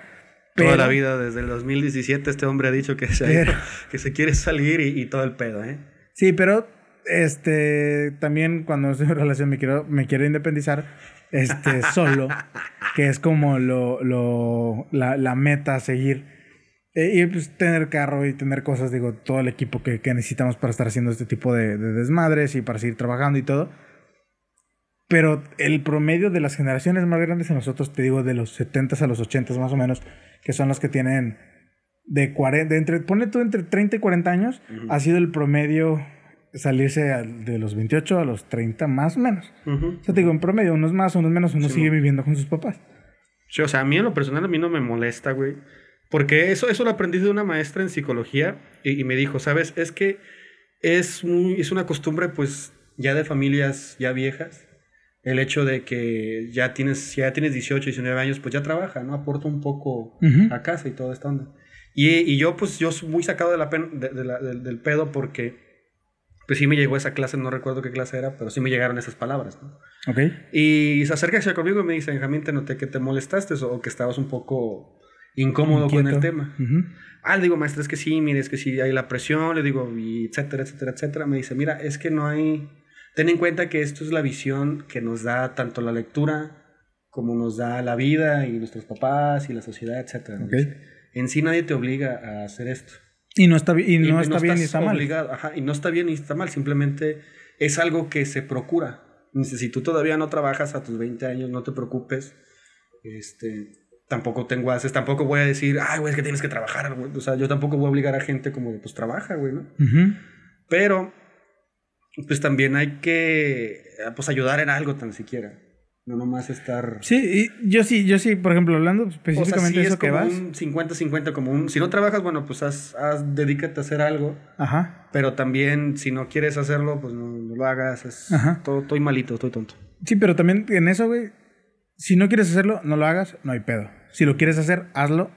Toda pero- la vida, desde el 2017, este hombre ha dicho que se, Pero- que se quiere salir y, y todo el pedo, ¿eh? Sí, pero este también cuando estoy en relación me quiero, me quiero independizar este solo, que es como lo, lo la, la meta a seguir. Eh, y pues tener carro y tener cosas, digo, todo el equipo que, que necesitamos para estar haciendo este tipo de, de desmadres y para seguir trabajando y todo. Pero el promedio de las generaciones más grandes en nosotros, te digo, de los 70s a los 80s más o menos, que son los que tienen de 40, de entre, ponle tú entre 30 y 40 años, Ujú. ha sido el promedio salirse de los 28 a los 30 más o menos. Ujú. O sea, te digo, en promedio, unos más, unos menos, uno Sí, sigue mo. viviendo con sus papás. Sí, o sea, a mí en lo personal a mí no me molesta, güey. Porque eso, eso lo aprendí de una maestra en psicología y, y me dijo, ¿sabes? Es que es, es una costumbre, pues, ya de familias ya viejas. El hecho de que ya tienes, ya tienes 18, 19 años, pues ya trabaja, ¿no? Aporta un poco Ujú. a casa y toda esta onda. Y, y yo, pues, yo soy muy sacado de la pen- de- de la- del, del pedo porque pues sí me llegó esa clase, no recuerdo qué clase era, pero sí me llegaron esas palabras, ¿no? Ok. Y se acerca hacia conmigo y me dice, Benjamín, te noté que te molestaste o que estabas un poco incómodo con el tema. Ah, le digo, maestra, es que sí, mire, es que sí hay la presión, le digo, y etcétera, etcétera, etcétera. Me dice, mira, es que no hay... Ten en cuenta que esto es la visión que nos da tanto la lectura como nos da la vida y nuestros papás y la sociedad, etcétera. En sí nadie te obliga a hacer esto. Y no está, y no está bien ni está mal. Ajá, y no está bien ni está mal, simplemente es algo que se procura. Si tú todavía no trabajas a tus 20 años, no te preocupes. Este, tampoco tengo haces, tampoco voy a decir, ay, güey, es que tienes que trabajar, güey. O sea, yo tampoco voy a obligar a gente como pues trabaja, güey, ¿no? Pero, pues también hay que, pues ayudar en algo tan siquiera. No nomás estar. Sí, y yo sí, yo sí, por ejemplo, hablando específicamente de eso que vas. Un 50-50, como un. Si no trabajas, bueno, pues haz, haz, dedícate a hacer algo. Ajá. Pero también, si no quieres hacerlo, pues no, lo hagas. Es, Ajá. Todo, estoy malito, estoy tonto. Sí, pero también en eso, güey, si no quieres hacerlo, no lo hagas, no hay pedo. Si lo quieres hacer, hazlo,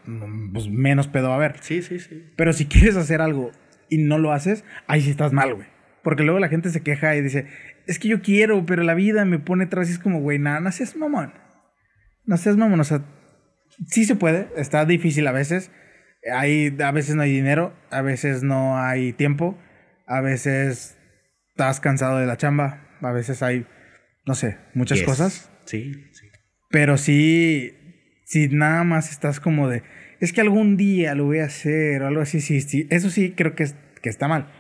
pues menos pedo va a haber. Sí, sí, sí. Pero si quieres hacer algo y no lo haces, ahí sí estás mal, güey. Porque luego la gente se queja y dice, es que yo quiero, pero la vida me pone atrás y es como, güey, nada, no seas mamón. No seas mamón, o sea, sí se puede, está difícil a veces. Hay, a veces no hay dinero, a veces no hay tiempo, a veces estás cansado de la chamba, a veces hay, no sé, muchas cosas. Sí, sí. Pero sí, si nada más estás como de, es que algún día lo voy a hacer o algo así, sí, sí, eso sí creo que, es, que está mal.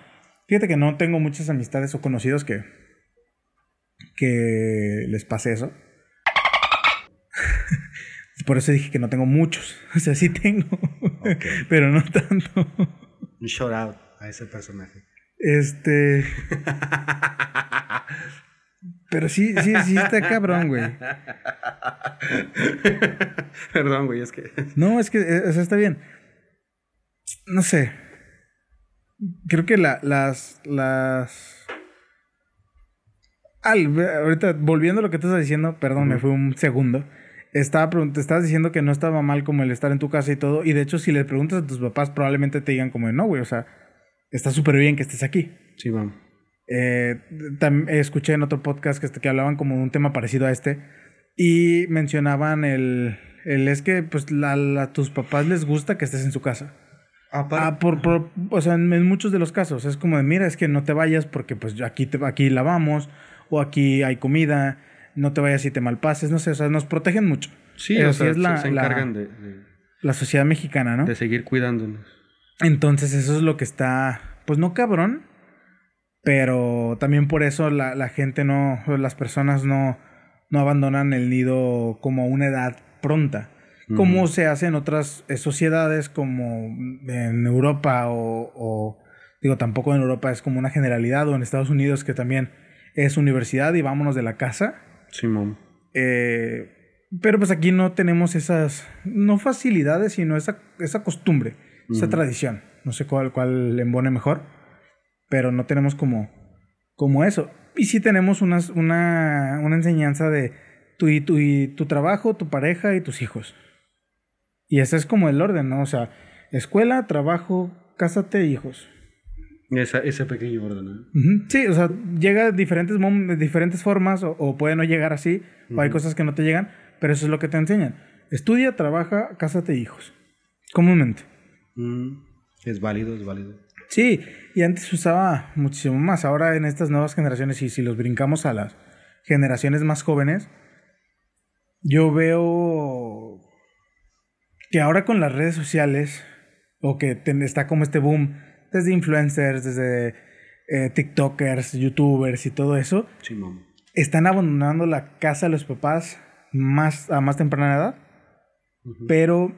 Fíjate que no tengo muchas amistades o conocidos que, que les pase eso. Por eso dije que no tengo muchos. O sea, sí tengo, pero no tanto. Un shout out a ese personaje. Este. Pero sí, sí, sí está cabrón, güey. Perdón, güey, es que. No, es que eso está bien. No sé. Creo que la, las. las. Al, ahorita, volviendo a lo que estás diciendo, perdón, me fue un segundo. Estaba te estabas diciendo que no estaba mal como el estar en tu casa y todo. Y de hecho, si le preguntas a tus papás, probablemente te digan como, no, güey, o sea, está súper bien que estés aquí. Sí, vamos. Eh, escuché en otro podcast que, que hablaban como un tema parecido a este y mencionaban el, el es que pues la, a tus papás les gusta que estés en su casa. Ah, ah por, o sea, en, muchos de los casos es como de, mira, es que no te vayas porque pues aquí, te, aquí lavamos o aquí hay comida, no te vayas y te malpases, no sé, o sea, nos protegen mucho. Sí, o sea, es la, se, encargan de, la sociedad mexicana, ¿no? De seguir cuidándonos. Entonces eso es lo que está, pues no cabrón, pero también por eso la, la gente no, las personas no, no abandonan el nido como a una edad pronta, como se hace en otras eh, sociedades como en Europa o, o, digo, tampoco en Europa es como una generalidad, o en Estados Unidos que también es universidad y vámonos de la casa. Sí, mom. Eh, pero pues aquí no tenemos esas, no facilidades, sino esa, esa costumbre, esa tradición. No sé cuál, cuál embone mejor pero no tenemos como, como eso. Y sí tenemos una, una, una enseñanza de tu, y tu, y tu trabajo, tu pareja y tus hijos. Y ese es como el orden, ¿no? O sea, escuela, trabajo, cásate, hijos. Esa, ese pequeño orden, ¿no? Sí, o sea, llega de diferentes, diferentes formas o, puede no llegar así, o hay cosas que no te llegan, pero eso es lo que te enseñan. Estudia, trabaja, cásate, hijos. Comúnmente. Mm, es válido, es válido. Sí, y antes usaba muchísimo más. Ahora en estas nuevas generaciones, y si los brincamos a las generaciones más jóvenes, yo veo que ahora con las redes sociales, o que está como este boom, desde influencers, desde eh, TikTokers, YouTubers y todo eso, están abandonando la casa de los papás más, a más temprana edad, pero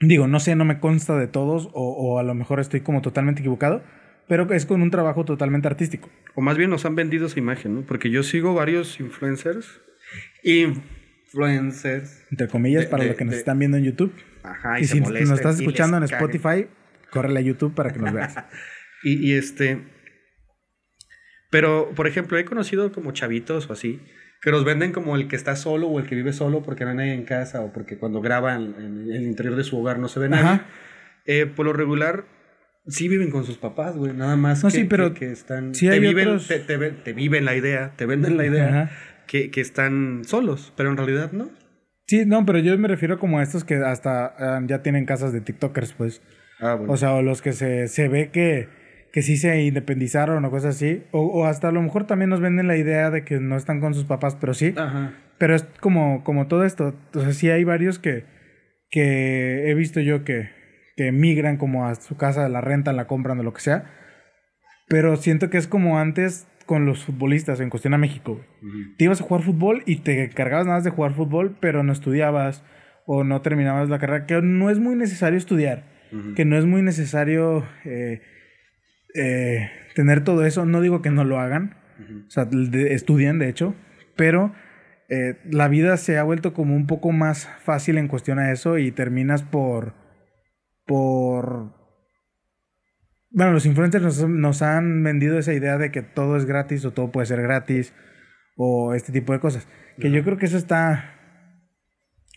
Digo, no sé, no me consta de todos o, a lo mejor estoy como totalmente equivocado, pero es con un trabajo totalmente artístico. O más bien nos han vendido esa imagen, ¿no? Porque yo sigo varios influencers. Influencers. Entre comillas, para los que nos están viendo en YouTube. Ajá, y, si nos estás escuchando en Spotify, córrele a YouTube para que nos veas. y, y este. Pero, por ejemplo, he conocido como chavitos o así que los venden como el que está solo o el que vive solo porque no hay nadie en casa o porque cuando graban en, el interior de su hogar no se ve nadie. Eh, por lo regular, sí viven con sus papás, güey. Nada más No, que, sí, pero que, que están. sí te, hay viven, otros- te, te, te viven la idea, te venden la idea Ajá. Que, que están solos, pero en realidad no. Sí, no, pero yo me refiero como a estos que hasta ah, ya tienen casas de TikTokers, pues. Ah, bueno. O sea, o los que se, se ve que, que sí se independizaron o cosas así. O, o hasta a lo mejor también nos venden la idea de que no están con sus papás, pero sí. Ajá. Pero es como, como todo esto. O sea, sí hay varios que, que he visto yo que, que migran como a su casa, la rentan, la compran o lo que sea. Pero siento que es como antes con los futbolistas en cuestión a México. Te ibas a jugar fútbol y te cargabas nada más de jugar fútbol, pero no estudiabas o no terminabas la carrera. Que no es muy necesario estudiar. Que no es muy necesario eh, eh, tener todo eso. No digo que no lo hagan. O sea, de- estudian, de hecho, pero eh, la vida se ha vuelto como un poco más fácil en cuestión a eso y terminas por... por... Bueno, los influencers nos, nos han vendido esa idea de que todo es gratis o todo puede ser gratis o este tipo de cosas. Que yo creo que eso está...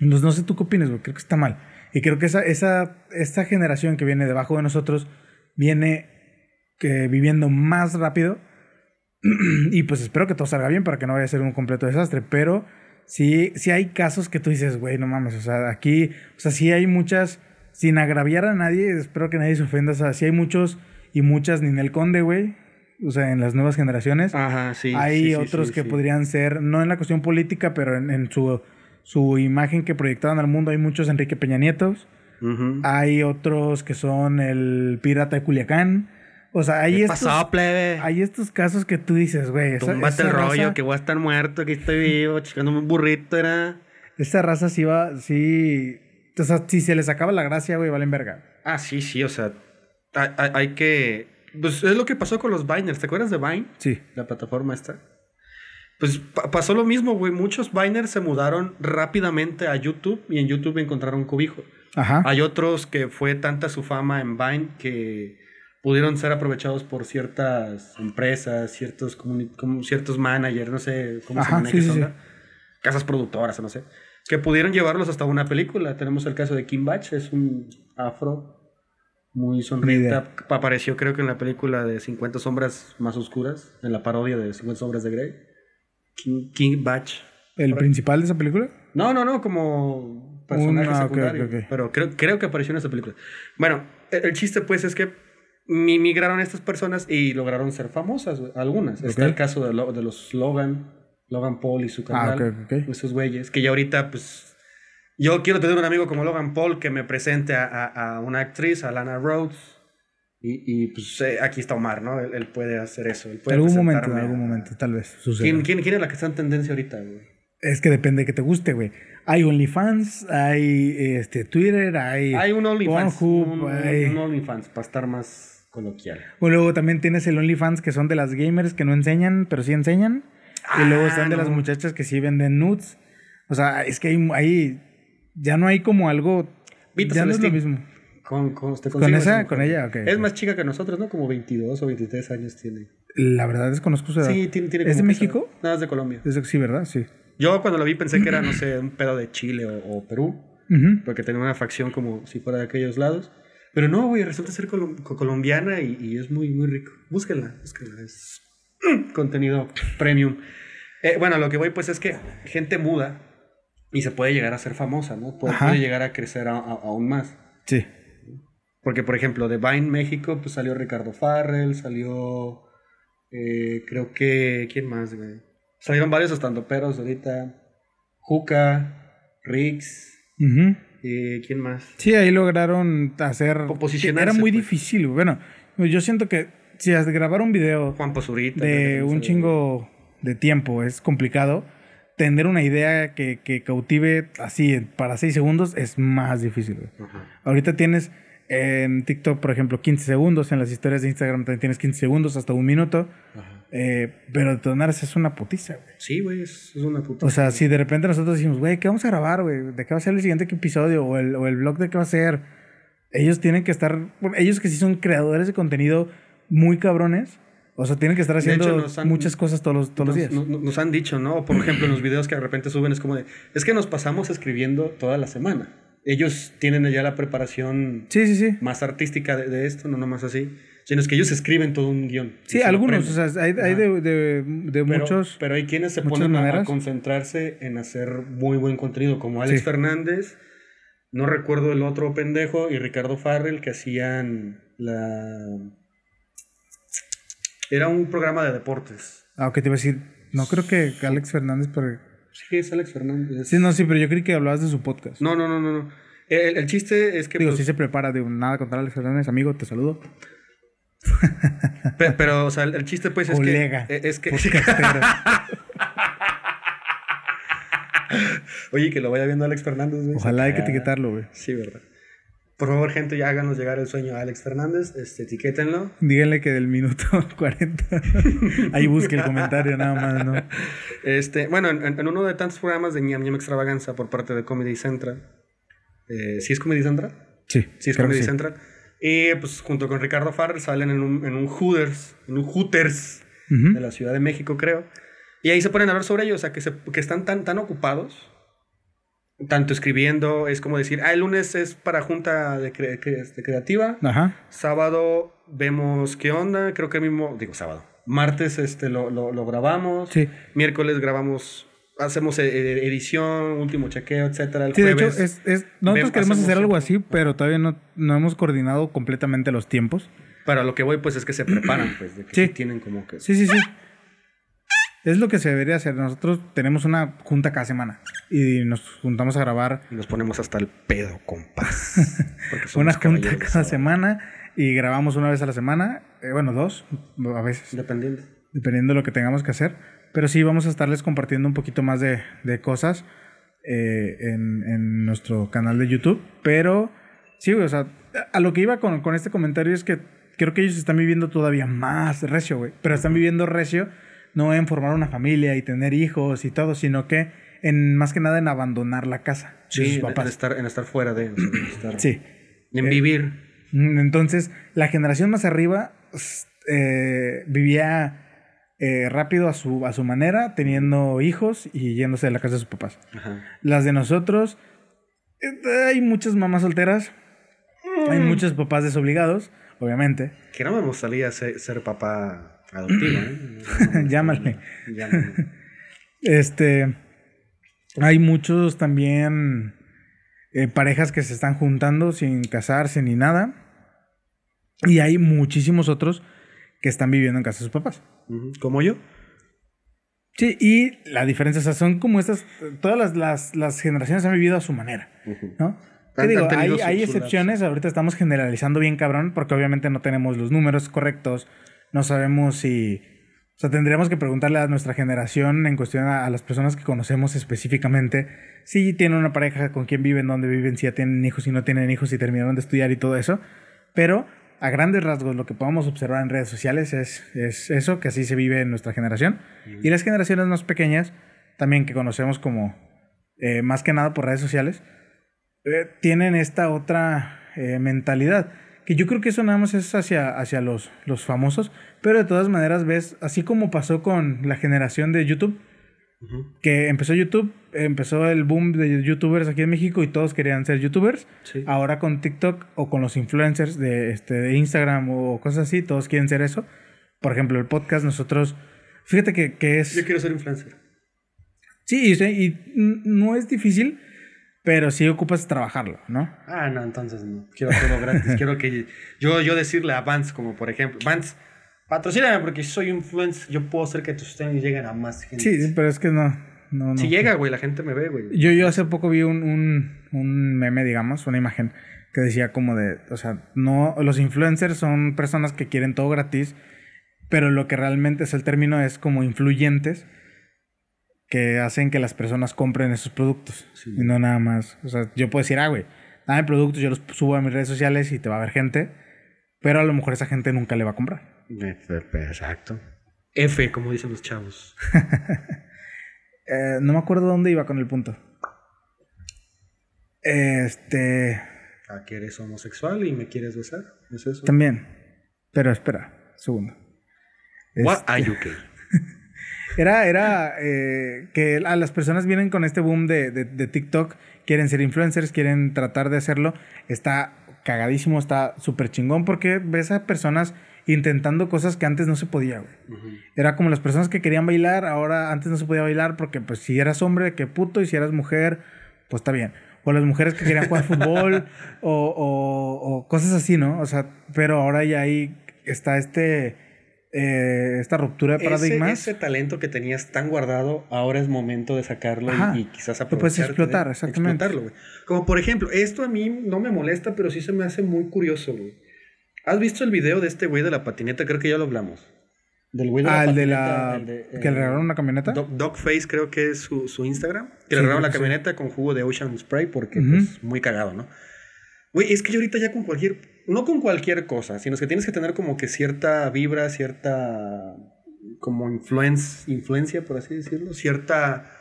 No, no sé tú qué opinas, güey, creo que está mal. Y creo que esa, esa, esta generación que viene debajo de nosotros viene que viviendo más rápido y pues espero que todo salga bien para que no vaya a ser un completo desastre, pero sí, sí hay casos que tú dices, güey, no mames, o sea, aquí, o sea, sí hay muchas, sin agraviar a nadie, espero que nadie se ofenda, o sea, sí hay muchos y muchas Ninel Conde, güey, o sea, en las nuevas generaciones. Ajá, sí. hay sí, otros sí, que podrían ser, no en la cuestión política, pero en, en su, su imagen que proyectaban al mundo, hay muchos Enrique Peña Nietos. Ujú. Hay otros que son el pirata de Culiacán. O sea, hay ¿Qué estos, pasó, plebe? hay estos casos que tú dices, güey, Túmbate el rollo, raza, que voy a estar muerto, que estoy vivo, chicándome un burrito, era. esa raza sí va, sí, o sea, si se les acaba la gracia, güey, valen verga. Ah, sí, sí, o sea, hay, hay- hay que... Pues es lo que pasó con los Biners, ¿te acuerdas de Vine? Sí. La plataforma esta. Pues pa- pasó lo mismo, güey. Muchos Biners se mudaron rápidamente a YouTube y en YouTube encontraron cobijo. Ajá. Hay otros que fue tanta su fama en Vine que pudieron ser aprovechados por ciertas empresas, ciertos, como ciertos managers, no sé cómo Ajá, se maneja sí, sí, onda. casas productoras, no sé, que pudieron llevarlos hasta una película. Tenemos el caso de Kim Batch, es un afro muy sonriente. Apareció creo que en la película de 50 sombras más oscuras, en la parodia de 50 sombras de Grey. King, King Batch. ¿El principal de esa película? No, no, no, como personaje Un- ah, secundario. ok, ok. Pero creo, creo que apareció en esa película. Bueno, el, el chiste pues es que mi- migraron estas personas y lograron ser famosas, algunas. Está Ok. el caso de, lo- de los Logan, Logan Paul y su Ah, canal. ok, ok. Esos güeyes, que ya ahorita pues... Yo quiero tener un amigo como Logan Paul que me presente a, a- a una actriz, a Lana Rhodes. Y, y, pues eh, aquí está Omar, ¿no? Él, él puede hacer eso. Él En puede algún momento, en algún momento, tal vez suceda. ¿Quién, quién, quién es la que está en tendencia ahorita, güey? Es que depende de que te guste, güey. Hay OnlyFans, hay este, Twitter, hay... Hay un OnlyFans. Un, hay- un OnlyFans, para estar más coloquial. O luego también tienes el OnlyFans que son de las gamers que no enseñan, pero sí enseñan. Y luego están de las muchachas que sí venden nudes. O sea, es que hay, hay- ya no hay como algo... Vita ya no es lo mismo. Con, con, te ¿Con esa? mujer. ¿Con ella? Ok, Es ok. más chica que nosotros, ¿no? Como 22 o 23 años tiene. La verdad desconozco su edad. Sí, tiene, tiene ¿Es de México? pesar. No, es de Colombia. Es de- sí, ¿verdad? Sí. Yo cuando lo vi pensé que era, no sé, un pedo de Chile o, o Perú. Ujú. Porque tenía una facción como si fuera de aquellos lados. Pero no, güey, resulta ser colom- co- colombiana y, y es muy, muy rico. Búsquenla, búsquenla. Es contenido premium. Eh, bueno, lo que voy pues es que gente muda y se puede llegar a ser famosa, ¿no? Puede, llegar a crecer a- a- aún más. Sí. Porque, por ejemplo, de Vine México, pues salió Ricardo Farrell, salió. eh, creo que. ¿Quién más, güey? Salieron varios estandoperos ahorita. Juca, Rix. Ujú. eh, ¿Quién más? Sí, ahí lograron hacer... Po- posicionarse, Era muy pues. difícil. güey. Bueno, yo siento que si grabar un video Juan Pozurita. de un chingo de tiempo es complicado, tener una idea que, que cautive así para seis segundos es más difícil. Ajá. Ahorita tienes en TikTok, por ejemplo, 15 segundos, en las historias de Instagram también tienes 15 segundos, hasta un minuto, Ajá. eh, pero de todas maneras es una putiza, güey. Sí, güey, es, es una puta. O sea, si de repente nosotros decimos, güey, ¿qué vamos a grabar, güey? ¿De qué va a ser el siguiente episodio? O el, o el blog de qué va a ser. Ellos tienen que estar, ellos que sí son creadores de contenido muy cabrones, o sea, tienen que estar haciendo hecho, nos han- muchas cosas todos los, todos los días. Nos, han dicho, ¿no? Por ejemplo, en los videos que de repente suben es como de, es que nos pasamos escribiendo toda la semana. ellos tienen ya la preparación Sí, sí, sí. más artística de, de esto, no nomás así, sino es que ellos escriben todo un guion. Sí, algunos, o sea, hay, de, de, de Pero, muchos. pero hay quienes se ponen a- concentrarse en hacer muy buen contenido, como Alex Sí. Fernández, no recuerdo el otro pendejo, y Ricardo Farrell, que hacían la... Era un programa de deportes. Ah, ok, te iba a decir. No creo que Alex Fernández, pero. Sí, es Alex Fernández. Sí, no, sí, pero yo creí que hablabas de su podcast. No, no, no, no. no. El, el chiste es que... Digo, pues, sí se prepara, digo, nada contra Alex Fernández, amigo, te saludo. pe- pero, o sea, el, el chiste pues es que... Es que. Oye, que lo vaya viendo Alex Fernández. güey. Ojalá hay que Ah, etiquetarlo, güey. Sí, verdad. Por favor, gente, ya háganos llegar el sueño a Alex Fernández. Este, etiquétenlo. Díganle que del minuto 40. Ahí busque el comentario, nada más, ¿no? Este, bueno, en, en uno de tantos programas de ñam ñam extravaganza por parte de Comedy Central. Eh, ¿Sí es Comedy Central? Sí, Sí, es Comedy sí. Central. Y pues junto con Ricardo Farrell salen en un, en un Hooters, en un Hooters Ujú. de la Ciudad de México, creo. Y ahí se ponen a hablar sobre ello, o sea, que, se, que están tan, tan ocupados, tanto escribiendo, es como decir, ah, el lunes es para junta de, cre- cre- este, creativa, Ajá. sábado vemos qué onda, creo que el mismo, digo sábado, martes este, lo, lo, lo grabamos, Sí. miércoles grabamos, hacemos eh, eh, edición, último chequeo, etcétera, el Sí, de hecho, jueves. es, es- nosotros queremos hacer algo así, pero todavía no, no hemos coordinado completamente los tiempos. Para lo que voy, pues es que se preparan, pues, de que sí tienen como que... Sí, sí, sí. Es lo que se debería hacer. Nosotros tenemos una junta cada semana y nos juntamos a grabar Y nos ponemos hasta el pedo, somos una junta cada semana y grabamos una vez a la semana. eh, bueno, dos a veces, Dependiendo. dependiendo de lo que tengamos que hacer. Pero sí, vamos a estarles compartiendo un poquito más de, de cosas eh, en, en nuestro canal de YouTube. Pero sí, güey, o sea, a lo que iba con, con este comentario es que creo que ellos están viviendo todavía más recio, güey. Pero están viviendo recio no en formar una familia y tener hijos y todo, sino que en más que nada en abandonar la casa de Sí, sus en, en estar, en estar fuera de... en estar- Sí. En Eh, vivir. Mm, Entonces, la generación más arriba eh, vivía eh, rápido a su, a su manera, teniendo hijos y yéndose de la casa de sus papás. Ajá. Las de nosotros, hay muchas mamás solteras, hay muchos papás desobligados, obviamente. Que no me gustaría ser, ser papá adoptivo, ¿eh? Llámale. Llámale. Este, hay muchos también eh, parejas que se están juntando sin casarse ni nada. Y hay muchísimos otros que están viviendo en casa de sus papás. ¿Como yo? Sí, y la diferencia, o sea, son como estas, todas las, las, las generaciones han vivido a su manera. ¿no? ¿Qué digo? Hay, hay excepciones, ahorita estamos generalizando bien cabrón, porque obviamente no tenemos los números correctos, no sabemos si... O sea, tendríamos que preguntarle a nuestra generación en cuestión a, a las personas que conocemos específicamente si tienen una pareja, con quién viven, dónde viven, si ya tienen hijos, si no tienen hijos, si terminaron de estudiar y todo eso. Pero a grandes rasgos lo que podemos observar en redes sociales es, es eso, que así se vive en nuestra generación. Y las generaciones más pequeñas, también que conocemos como eh, más que nada por redes sociales, eh, tienen esta otra eh, mentalidad. Que yo creo que eso nada más es hacia, hacia los, los famosos, pero de todas maneras ves, así como pasó con la generación de YouTube, que empezó YouTube, empezó el boom de youtubers aquí en México y todos querían ser youtubers. Sí. Ahora con TikTok o con los influencers de, este, de Instagram o cosas así, todos quieren ser eso. Por ejemplo, el podcast, nosotros, fíjate que, que es... Yo quiero ser influencer. Sí, y, no es difícil, pero sí ocupas trabajarlo, ¿no? Ah, no, entonces no. Quiero todo gratis. quiero que yo, yo decirle a Vance, como por ejemplo, Vance, patrocíname porque soy influencer. Yo puedo hacer que tus tenis lleguen a más gente. Sí, pero es que no. no, no. Si llega, güey, la gente me ve, güey. Yo, yo hace poco vi un, un, un meme, digamos, una imagen que decía como de, o sea, no, los influencers son personas que quieren todo gratis, pero lo que realmente es el término es como influyentes que hacen que las personas compren esos productos Sí. y no nada más. O sea, yo puedo decir, ah, güey, dame productos, yo los subo a mis redes sociales y te va a ver gente, pero a lo mejor esa gente nunca le va a comprar. Exacto. F, como dicen los chavos. Eh, no me acuerdo dónde iba con el punto. Este. ¿A que eres homosexual y me quieres besar? ¿Es eso? También. Pero espera, segundo. What Este, are you gay? Era, era eh, que a las personas vienen con este boom de, de, de TikTok, quieren ser influencers, quieren tratar de hacerlo. Está cagadísimo, está súper chingón porque ves a personas intentando cosas que antes no se podía, güey. Era como las personas que querían bailar, ahora antes no se podía bailar porque pues si eras hombre, qué puto, y si eras mujer, pues está bien. O las mujeres que querían jugar fútbol o, o, o, cosas así, ¿no? O sea, pero ahora ya ahí está este... Eh, esta ruptura de paradigmas. Ese, ese, talento que tenías tan guardado, ahora es momento de sacarlo y, y, quizás aprovecharlo. Lo puedes explotar, exactamente. Explotarlo. Como por ejemplo, esto a mí no me molesta, pero sí se me hace muy curioso, güey. ¿Has visto el video de este güey de la patineta? Creo que ya lo hablamos. Del güey de ah, la el de la... El de, ¿Que le regalaron una camioneta? Dog, Dogface creo que es su, su Instagram. Que sí, le regalaron la camioneta sí. con jugo de Ocean Spray porque, uh -huh. pues, muy cagado, ¿no? Güey, es que yo ahorita ya con cualquier... No con cualquier cosa, sino que tienes que tener como que cierta vibra, cierta... Como influence, influencia, por así decirlo. Cierta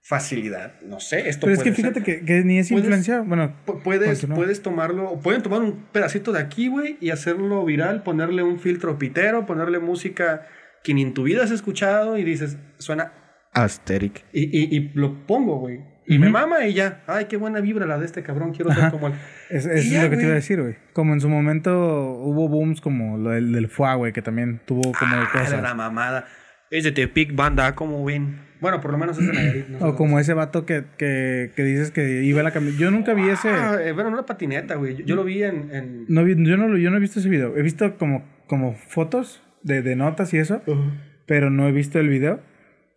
facilidad. No sé, esto Pero es que fíjate que, que, ni es influencia. Bueno, puedes, puedes tomarlo. Pueden tomar un pedacito de aquí, güey, y hacerlo viral, ponerle un filtro pitero, ponerle música que ni en tu vida has escuchado y dices, suena asteric. Y, y, y lo pongo, güey. Y uh -huh. me mama y ya. Ay, qué buena vibra la de este cabrón. Quiero ser como él. Es, es ya, lo que güey. te iba a decir, güey. Como en su momento hubo booms como lo del, del FUA, güey, que también tuvo como ah, cosas. la mamada. Es de Tepic Banda, como ven. Bueno, por lo menos es de Nayarit. No o como ese vato que, que, que, dices que iba a la camioneta. Yo nunca vi ese. Ah, bueno, una patineta, güey. Yo, yo, lo vi en. en... No vi, yo, no, yo no he visto ese video. He visto como, como fotos de, de notas y eso, uh -huh. pero no he visto el video.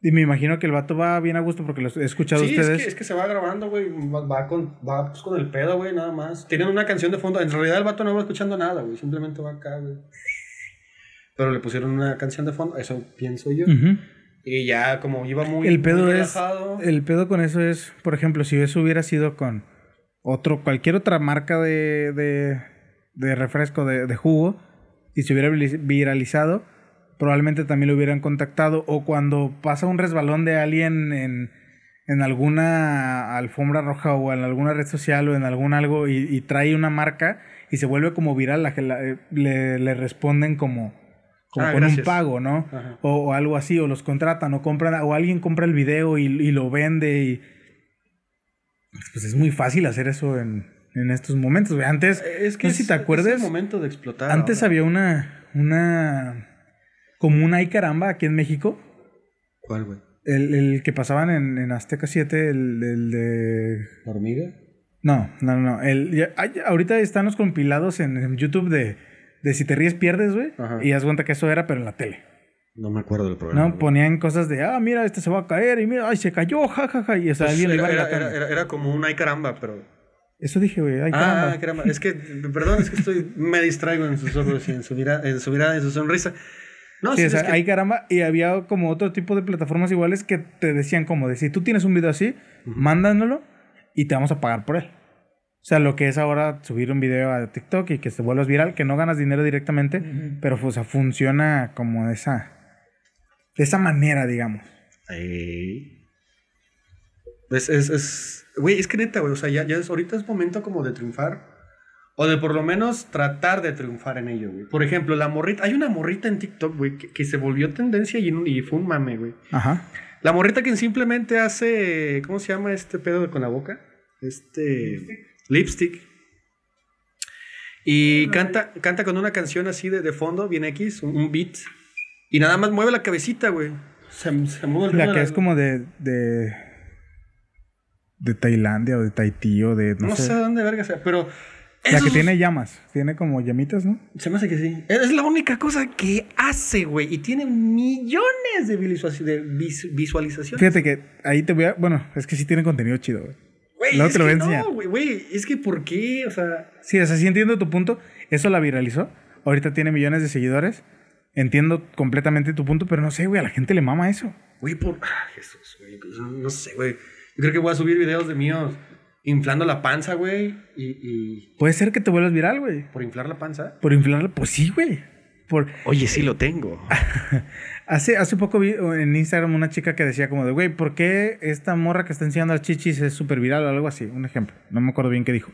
Y me imagino que el vato va bien a gusto porque lo he escuchado sí, ustedes. Es que, es que se va grabando, güey. Va, con, va pues, con el pedo, güey, nada más. Tienen una canción de fondo. En realidad el vato no va escuchando nada, güey. Simplemente va acá, güey. Pero le pusieron una canción de fondo. Eso pienso yo. Uh -huh. Y ya como iba muy, el pedo muy es, relajado. El pedo con eso es, por ejemplo, si eso hubiera sido con otro, cualquier otra marca de, de, de refresco, de, de jugo, y se hubiera viralizado, probablemente también lo hubieran contactado. O cuando pasa un resbalón de alguien en, en alguna alfombra roja o en alguna red social o en algún algo y, y trae una marca y se vuelve como viral, la, la, le, le responden como como ah, con gracias. un pago, ¿no? O, o, algo así, o los contratan, o compran, o alguien compra el video y, y, lo vende y... Pues es muy fácil hacer eso en, en estos momentos. Antes, es que no sé si te acuerdas. Es el momento de explotar. Antes ahora. había una, una, como una ay caramba aquí en México. ¿Cuál, güey? El, el, que pasaban en, en Azteca 7, el, el de... ¿La hormiga? No, no, no. El, ya, ahorita están los compilados en, en YouTube de de si te ríes pierdes, güey. Y haz cuenta que eso era, pero en la tele. No me acuerdo del programa. No, ponían cosas de, ah, mira, este se va a caer, y mira, ay, se cayó, jajaja. Ja, ja. Y o sea, pues alguien era, le iba era, era, era, era, como un ay caramba, pero. Eso dije, güey, ay caramba. Ah, caramba. Es que, perdón, es que estoy, me distraigo en sus ojos y en su mirada, en su, mirada, en su sonrisa. No, sí, o sea, es que... ay caramba, y había como otro tipo de plataformas iguales que te decían como de, si tú tienes un video así, uh -huh. mándanoslo y te vamos a pagar por él. O sea, lo que es ahora subir un video a TikTok y que se vuelvas viral, que no ganas dinero directamente, uh -huh. pero o sea, funciona como de esa, de esa manera, digamos. Es, es, es, güey, es que neta, güey, o sea, ya, ya es, ahorita es momento como de triunfar. O de por lo menos tratar de triunfar en ello, güey. Por ejemplo, la morrita, hay una morrita en TikTok, güey, que, que, se volvió tendencia y, y fue un mame, güey. Ajá. La morrita que simplemente hace, ¿cómo se llama este pedo con la boca? Este... Lipstick. Y canta, canta con una canción así de, de fondo, bien X, un, un, beat. Y nada más mueve la cabecita, güey. Se, se mueve La que la... es como de, de. de Tailandia o de Tahití o de. No, no sé. sé dónde verga sea, pero. La que tiene llamas, tiene como llamitas, ¿no? Se me hace que sí. Es la única cosa que hace, güey. Y tiene millones de, visualizaciones. Fíjate que ahí te voy a. Bueno, es que sí tiene contenido chido, güey. Güey, no te lo enseñar. No, güey, es que ¿por qué? O sea. Sí, o sea, sí entiendo tu punto. Eso la viralizó. Ahorita tiene millones de seguidores. Entiendo completamente tu punto, pero no sé, güey, a la gente le mama eso. Güey, por. Ah, Jesús, güey. No sé, güey. Yo creo que voy a subir videos de míos inflando la panza, güey. Y, y, Puede ser que te vuelvas viral, güey. ¿Por inflar la panza? Por inflarla, pues sí, güey. Por... Oye, sí lo tengo. hace, hace poco vi en Instagram una chica que decía como de, güey, ¿por qué esta morra que está enseñando las chichis es súper viral o algo así? Un ejemplo. No me acuerdo bien qué dijo.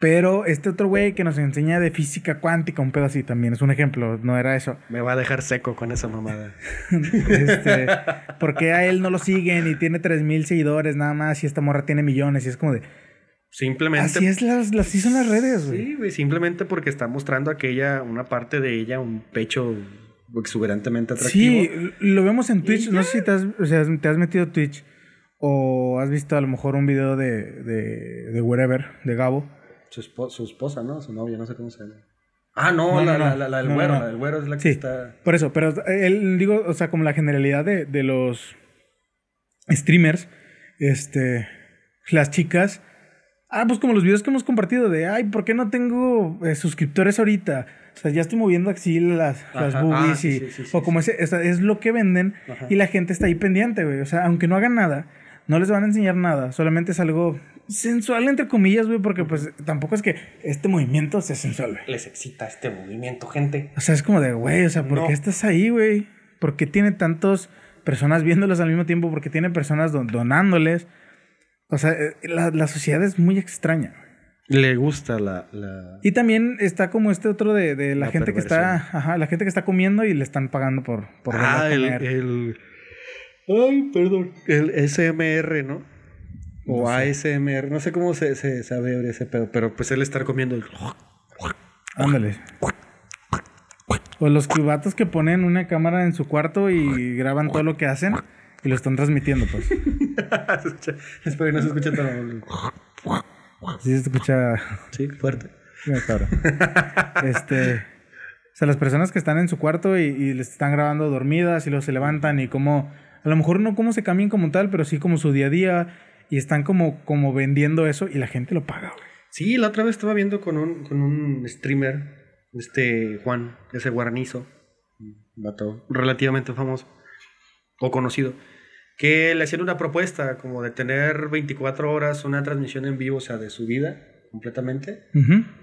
Pero este otro güey que nos enseña de física cuántica, un pedo así también, es un ejemplo, no era eso. Me va a dejar seco con esa mamada. este, porque a él no lo siguen y tiene 3000 seguidores nada más y esta morra tiene millones y es como de... Simplemente. Así es las, así son las redes, güey. Sí, güey, simplemente porque está mostrando aquella, una parte de ella, un pecho exuberantemente atractivo. Sí, lo vemos en Twitch, no sé si te has, o sea, te has metido Twitch o has visto a lo mejor un video de, de, de Wherever, de Gabo. Su, su esposa, ¿no? Su novia, no sé cómo se llama. Ah, no, la, la, la, del güero, la del güero es la que sí, está... Por eso, pero él, digo, o sea, como la generalidad de, de los streamers, este, las chicas Ah, pues como los videos que hemos compartido de, ay, ¿por qué no tengo eh, suscriptores ahorita? O sea, ya estoy moviendo así las, las boobies ah, sí, y... sí, sí, o como ese, o sea, es lo que venden Ajá. y la gente está ahí pendiente, güey. O sea, aunque no hagan nada, no les van a enseñar nada. Solamente es algo sensual, entre comillas, güey, porque pues tampoco es que este movimiento sea sensual, güey. Les excita este movimiento, gente. O sea, es como de, güey, o sea, ¿por No. qué estás ahí, güey? ¿Por qué tiene tantas personas viéndolos al mismo tiempo? ¿Por qué tiene personas don- donándoles? O sea, eh, la, la sociedad es muy extraña, güey. Le gusta la... la... Y también está como este otro de, de la, La gente que está, ajá, la gente que está comiendo y le están pagando por, por ah, el, el... Ay, perdón. El SMR, ¿no? O No sé. ASMR. No sé cómo se, se sabe ese pedo, pero pues él estar comiendo el... Ándale. O los cubatos que ponen una cámara en su cuarto y graban todo lo que hacen y lo están transmitiendo, pues. Se Espero que no se escuche tan... Sí se escucha Sí, fuerte. Este, o sea, las personas que están en su cuarto y, y les están grabando dormidas y luego se levantan y como, a lo mejor no cómo se cambian como tal, pero sí como su día a día y están como, como vendiendo eso y la gente lo paga, güey. Sí, la otra vez estaba viendo con un, con un streamer, este Juan, ese guarnizo, un vato relativamente famoso o conocido, que le hacían una propuesta como de tener 24 horas una transmisión en vivo, o sea, de su vida completamente,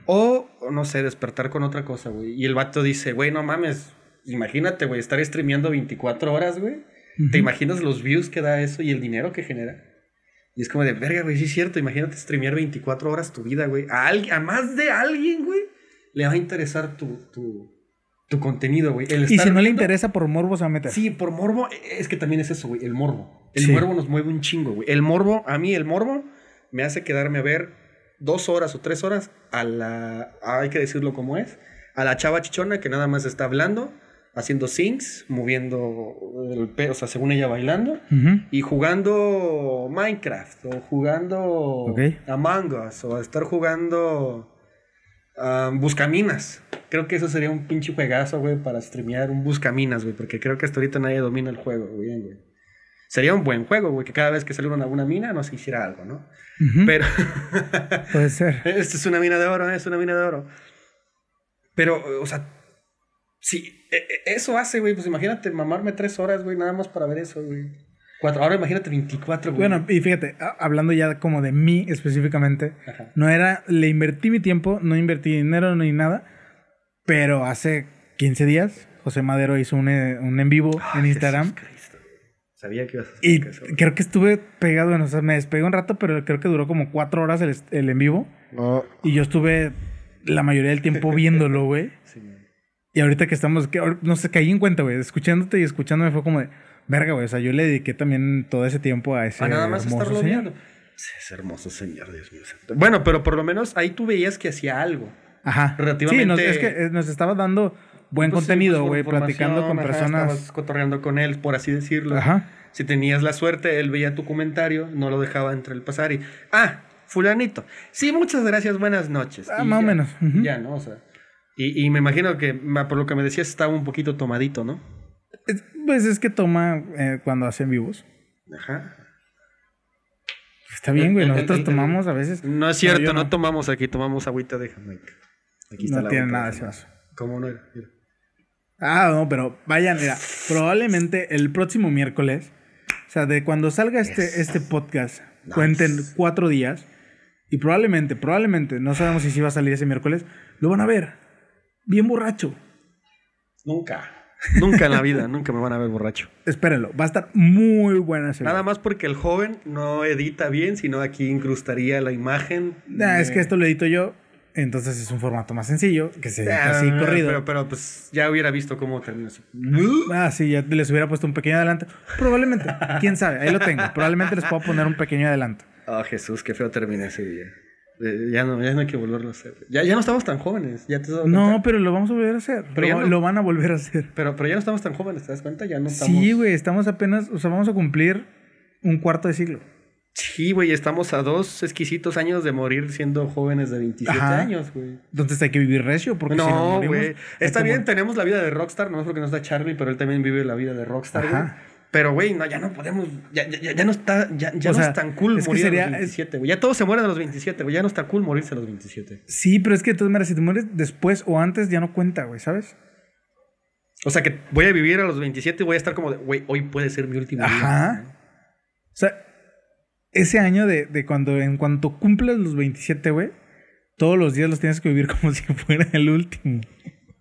o, o no sé, despertar con otra cosa, güey. Y el vato dice, güey, no mames, imagínate, güey, estar streameando 24 horas, güey. ¿Te imaginas los views que da eso y el dinero que genera? Y es como de, verga, güey, sí es cierto. Imagínate streamear 24 horas tu vida, güey. A, alguien- a más de alguien, güey, le va a interesar tu, tu, tu contenido, güey. El Y si no le interesa por morbo se va a meter. Sí, por morbo, es que también es eso, güey, el morbo. El Sí. morbo nos mueve un chingo, güey. El morbo, a mí el morbo me hace quedarme a ver dos horas o tres horas a la, hay que decirlo como es, a la chava chichona que nada más está hablando, haciendo sings, moviendo el pelo, o sea, según ella bailando, Ujú. y jugando Minecraft, o jugando Ok. Among Us, o estar jugando ah, Buscaminas. Creo que eso sería un pinche juegazo, güey, para streamear un Buscaminas, güey, porque creo que hasta ahorita nadie domina el juego, güey. Sería un buen juego, güey, que cada vez que saliera una, una mina no se hiciera algo, ¿no? Pero Puede ser. Esto es una mina de oro, es una mina de oro. Pero, o sea, si e- e- eso hace, güey, pues imagínate mamarme tres horas, güey, nada más para ver eso, güey. Cuatro, ahora imagínate 24, güey. Bueno, y fíjate, hablando ya como de mí específicamente, Ajá. no era, le invertí mi tiempo, no invertí dinero ni nada, pero hace 15 días José Madero hizo un, eh, un en vivo en Instagram Jesús Cristo. Sabía que ibas a y sacar eso. creo que estuve pegado, bueno, o sea, me despegué un rato, pero creo que duró como 4 horas el, el en vivo No. y yo estuve la mayoría del tiempo viéndolo, güey. Sí, Y ahorita que estamos, que, no sé, caí en cuenta, güey, escuchándote y escuchándome fue como de, verga, güey, o sea, yo le dediqué también todo ese tiempo a ese Ah, nada más hermoso estarlo señor. viendo. Sí, es hermoso señor, Dios mío. Bueno, pero por lo menos ahí tú veías que hacía algo. Ajá. Relativamente- Sí, nos, es que eh, nos estaba dando buen Pues sí, contenido, pues, güey, información, platicando con ajá, personas. Estabas cotorreando con él, por así decirlo. Ajá. Si tenías la suerte, él veía tu comentario, no lo dejaba entre el pasar y. Ah, Fulanito. Sí, muchas gracias, buenas noches. Ah, Y más o menos. Ya, ¿no? O sea. Y, y me imagino que, por lo que me decías, estaba un poquito tomadito, ¿no? Es- Pues es que toma eh, cuando hacen vivos. Ajá. Está bien, güey. El- el- Nosotros tomamos a veces. No es cierto, no. tomamos aquí, tomamos agüita de Jamaica. Aquí está No la tiene nada ese vaso. ¿Cómo no? Mira. Ah, no, pero vayan, mira. Probablemente el próximo miércoles, o sea, de cuando salga este, este podcast, cuenten cuatro días. Y probablemente, probablemente, no sabemos si sí va a salir ese miércoles, lo van a ver. Bien borracho. Nunca. Nunca en la vida, nunca me van a ver borracho. Espérenlo, va a estar muy buena ese Nada más porque el joven no edita bien, sino aquí incrustaría la imagen. Nah, es que esto lo edito yo Entonces es un formato más sencillo, que se edita Ah, así corrido. Pero, pero pues ya hubiera visto cómo termina así. Ah, sí, ya les hubiera puesto un pequeño adelanto. Probablemente, quién sabe, ahí lo tengo. Probablemente les puedo poner un pequeño adelanto. Oh, Jesús, qué feo termina ese día. Eh, ya, no, ya no hay que volverlo a hacer. Ya, ya no estamos tan jóvenes. Ya te No, pero lo vamos a volver a hacer. Pero lo, no. van a volver a hacer. Pero, pero ya no estamos tan jóvenes, ¿te das cuenta? Ya no estamos. Sí, güey, estamos apenas, o sea, vamos a cumplir un cuarto de siglo. Sí, güey, estamos a dos exquisitos años de morir siendo jóvenes de 27 Ajá. años, güey. Entonces hay que vivir recio, porque si nos No, güey. Está como- bien, tenemos la vida de Rockstar, no es porque nos da Charlie, pero él también vive la vida de Rockstar, güey. Ajá. Pero, güey, no, ya no podemos, ya, ya, ya no está, ya, ya no sea, es tan cool es que morir a los 27, güey. Ya todos se mueren a los 27, güey. Ya no está cool morirse a los 27. Sí, pero es que de todas maneras, si te mueres después o antes, ya no cuenta, güey, ¿sabes? O sea que voy a vivir a los 27 y voy a estar como de, güey, hoy puede ser mi último día. Ajá. O sea, ese año de, de cuando, en cuanto cumples los 27, güey, todos los días los tienes que vivir como si fuera el último.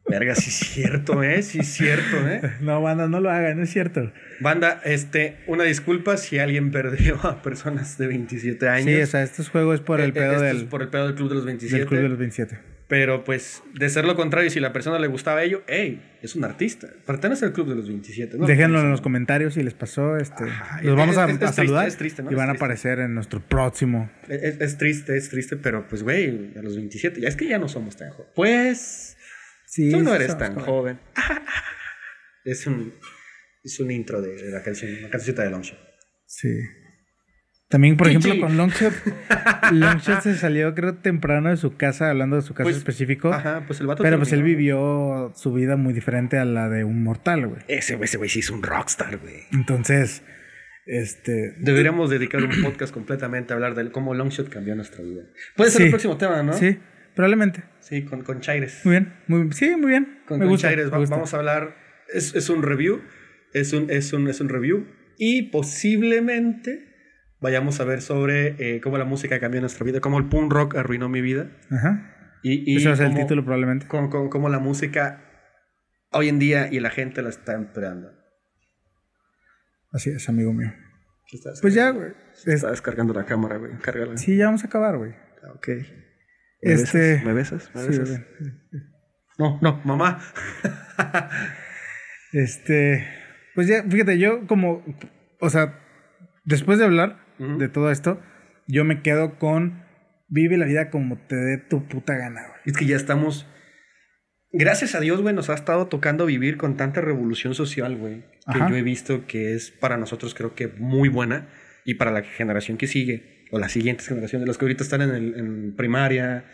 Verga, sí es cierto, ¿eh? Sí es cierto, ¿eh? No, banda, no lo hagan, no es cierto. Banda, este, una disculpa si alguien perdió a personas de 27 años. Sí, o sea, estos juegos es por el Eh, pedo del, es por el pedo del Club de los 27. del Club de los 27. Pero pues, de ser lo contrario, si la persona le gustaba ello, hey, es un artista. Pertenece al Club de los 27. ¿no? Déjenlo en los comentarios si les pasó. Este, Ajá, los es- vamos a, es- es a triste, saludar es triste, ¿no? y van a aparecer en nuestro próximo. Es, es triste, es triste, pero pues, güey, a los 27, ya es que ya no somos tan jóvenes. Pues, Sí, tú no eres tan jóvenes. joven. Es un, es un intro de, de la canción, una cancioncita de Longshot. Sí. También, por ejemplo, con Longshot. Longshot se salió, creo, temprano de su casa, hablando de su caso Pues, específico. Ajá, pues el vato pero pues él vivió su vida muy diferente a la de un mortal, güey. Ese güey, ese güey sí es un rockstar, güey. Entonces, este. Deberíamos dedicar un podcast completamente a hablar de cómo Longshot cambió nuestra vida. Puede ser Sí. el próximo tema, ¿no? Sí, probablemente. Sí, con, con Chaires. Muy bien. Muy, sí, muy bien. Con, me con gusta. Chaires me va- gusta. vamos a hablar. Es, es un review. Es un, es, un, es un review. Y posiblemente vayamos a ver sobre eh, cómo la música cambió nuestra vida, cómo el punk rock arruinó mi vida. Ajá. Y, y a ser el título, probablemente. Cómo, cómo- cómo la música hoy en día y la gente la está empleando. Así es, amigo mío. Pues ya, güey. Es- está descargando la cámara, güey. Cárgala. Sí, ya vamos a acabar, güey. Ah, Ok. ¿Me Este- besas? ¿Me besas? No, no, mamá. Este, pues ya, fíjate, yo como, o sea, después de hablar de todo esto, yo me quedo con vive la vida como te dé tu puta gana, güey. Es que ya estamos. Gracias a Dios, güey, nos ha estado tocando vivir con tanta revolución social, güey. Que Ajá. yo he visto que es para nosotros, creo que muy buena. Y para la generación que sigue, o las siguientes generaciones, los que ahorita están en, el- en primaria,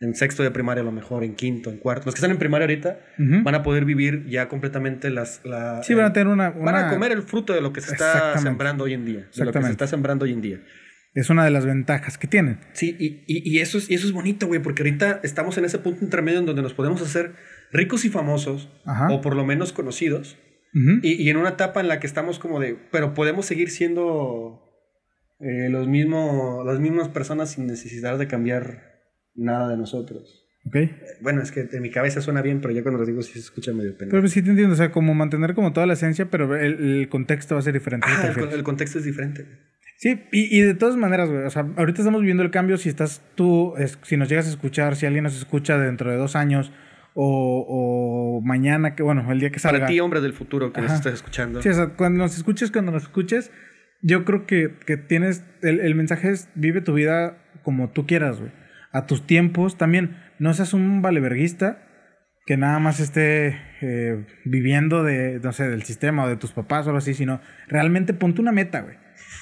en sexto de primaria, a lo mejor, en quinto, en cuarto. Los que están en primaria ahorita Ujú. van a poder vivir ya completamente las. La, Sí, van a tener una, van una- a comer el fruto de lo que se está sembrando hoy en día. De lo que se está sembrando hoy en día. Es una de las ventajas que tienen. Sí, y, y- y eso, es, y eso es bonito, güey, porque ahorita estamos en ese punto intermedio en donde nos podemos hacer ricos y famosos, Ajá. o por lo menos conocidos, Ujú. y, y en una etapa en la que estamos como de, pero podemos seguir siendo eh, los mismos, las mismas personas sin necesidad de cambiar nada de nosotros. Ok. Eh, Bueno, es que en mi cabeza suena bien, pero ya cuando lo digo sí se escucha medio Pero pendejo. pues, sí te entiendo, o sea, como mantener como toda la esencia, pero el, el contexto va a ser diferente. ¿a qué Ah, el, el contexto es diferente. Sí, y, y de todas maneras, güey, o sea, ahorita estamos viviendo el cambio, si estás tú, es- si nos llegas a escuchar, si alguien nos escucha dentro de dos años o, o mañana, que bueno, el día que salga. Para ti, hombre del futuro que nos Ajá. estás escuchando. Sí, o sea, cuando nos escuches, cuando nos escuches, yo creo que, que tienes, el, el mensaje es, vive tu vida como tú quieras, güey. A tus tiempos también, no seas un valeverguista que nada más esté eh, viviendo de, no sé, del sistema o de tus papás o algo así, sino realmente ponte una meta, güey.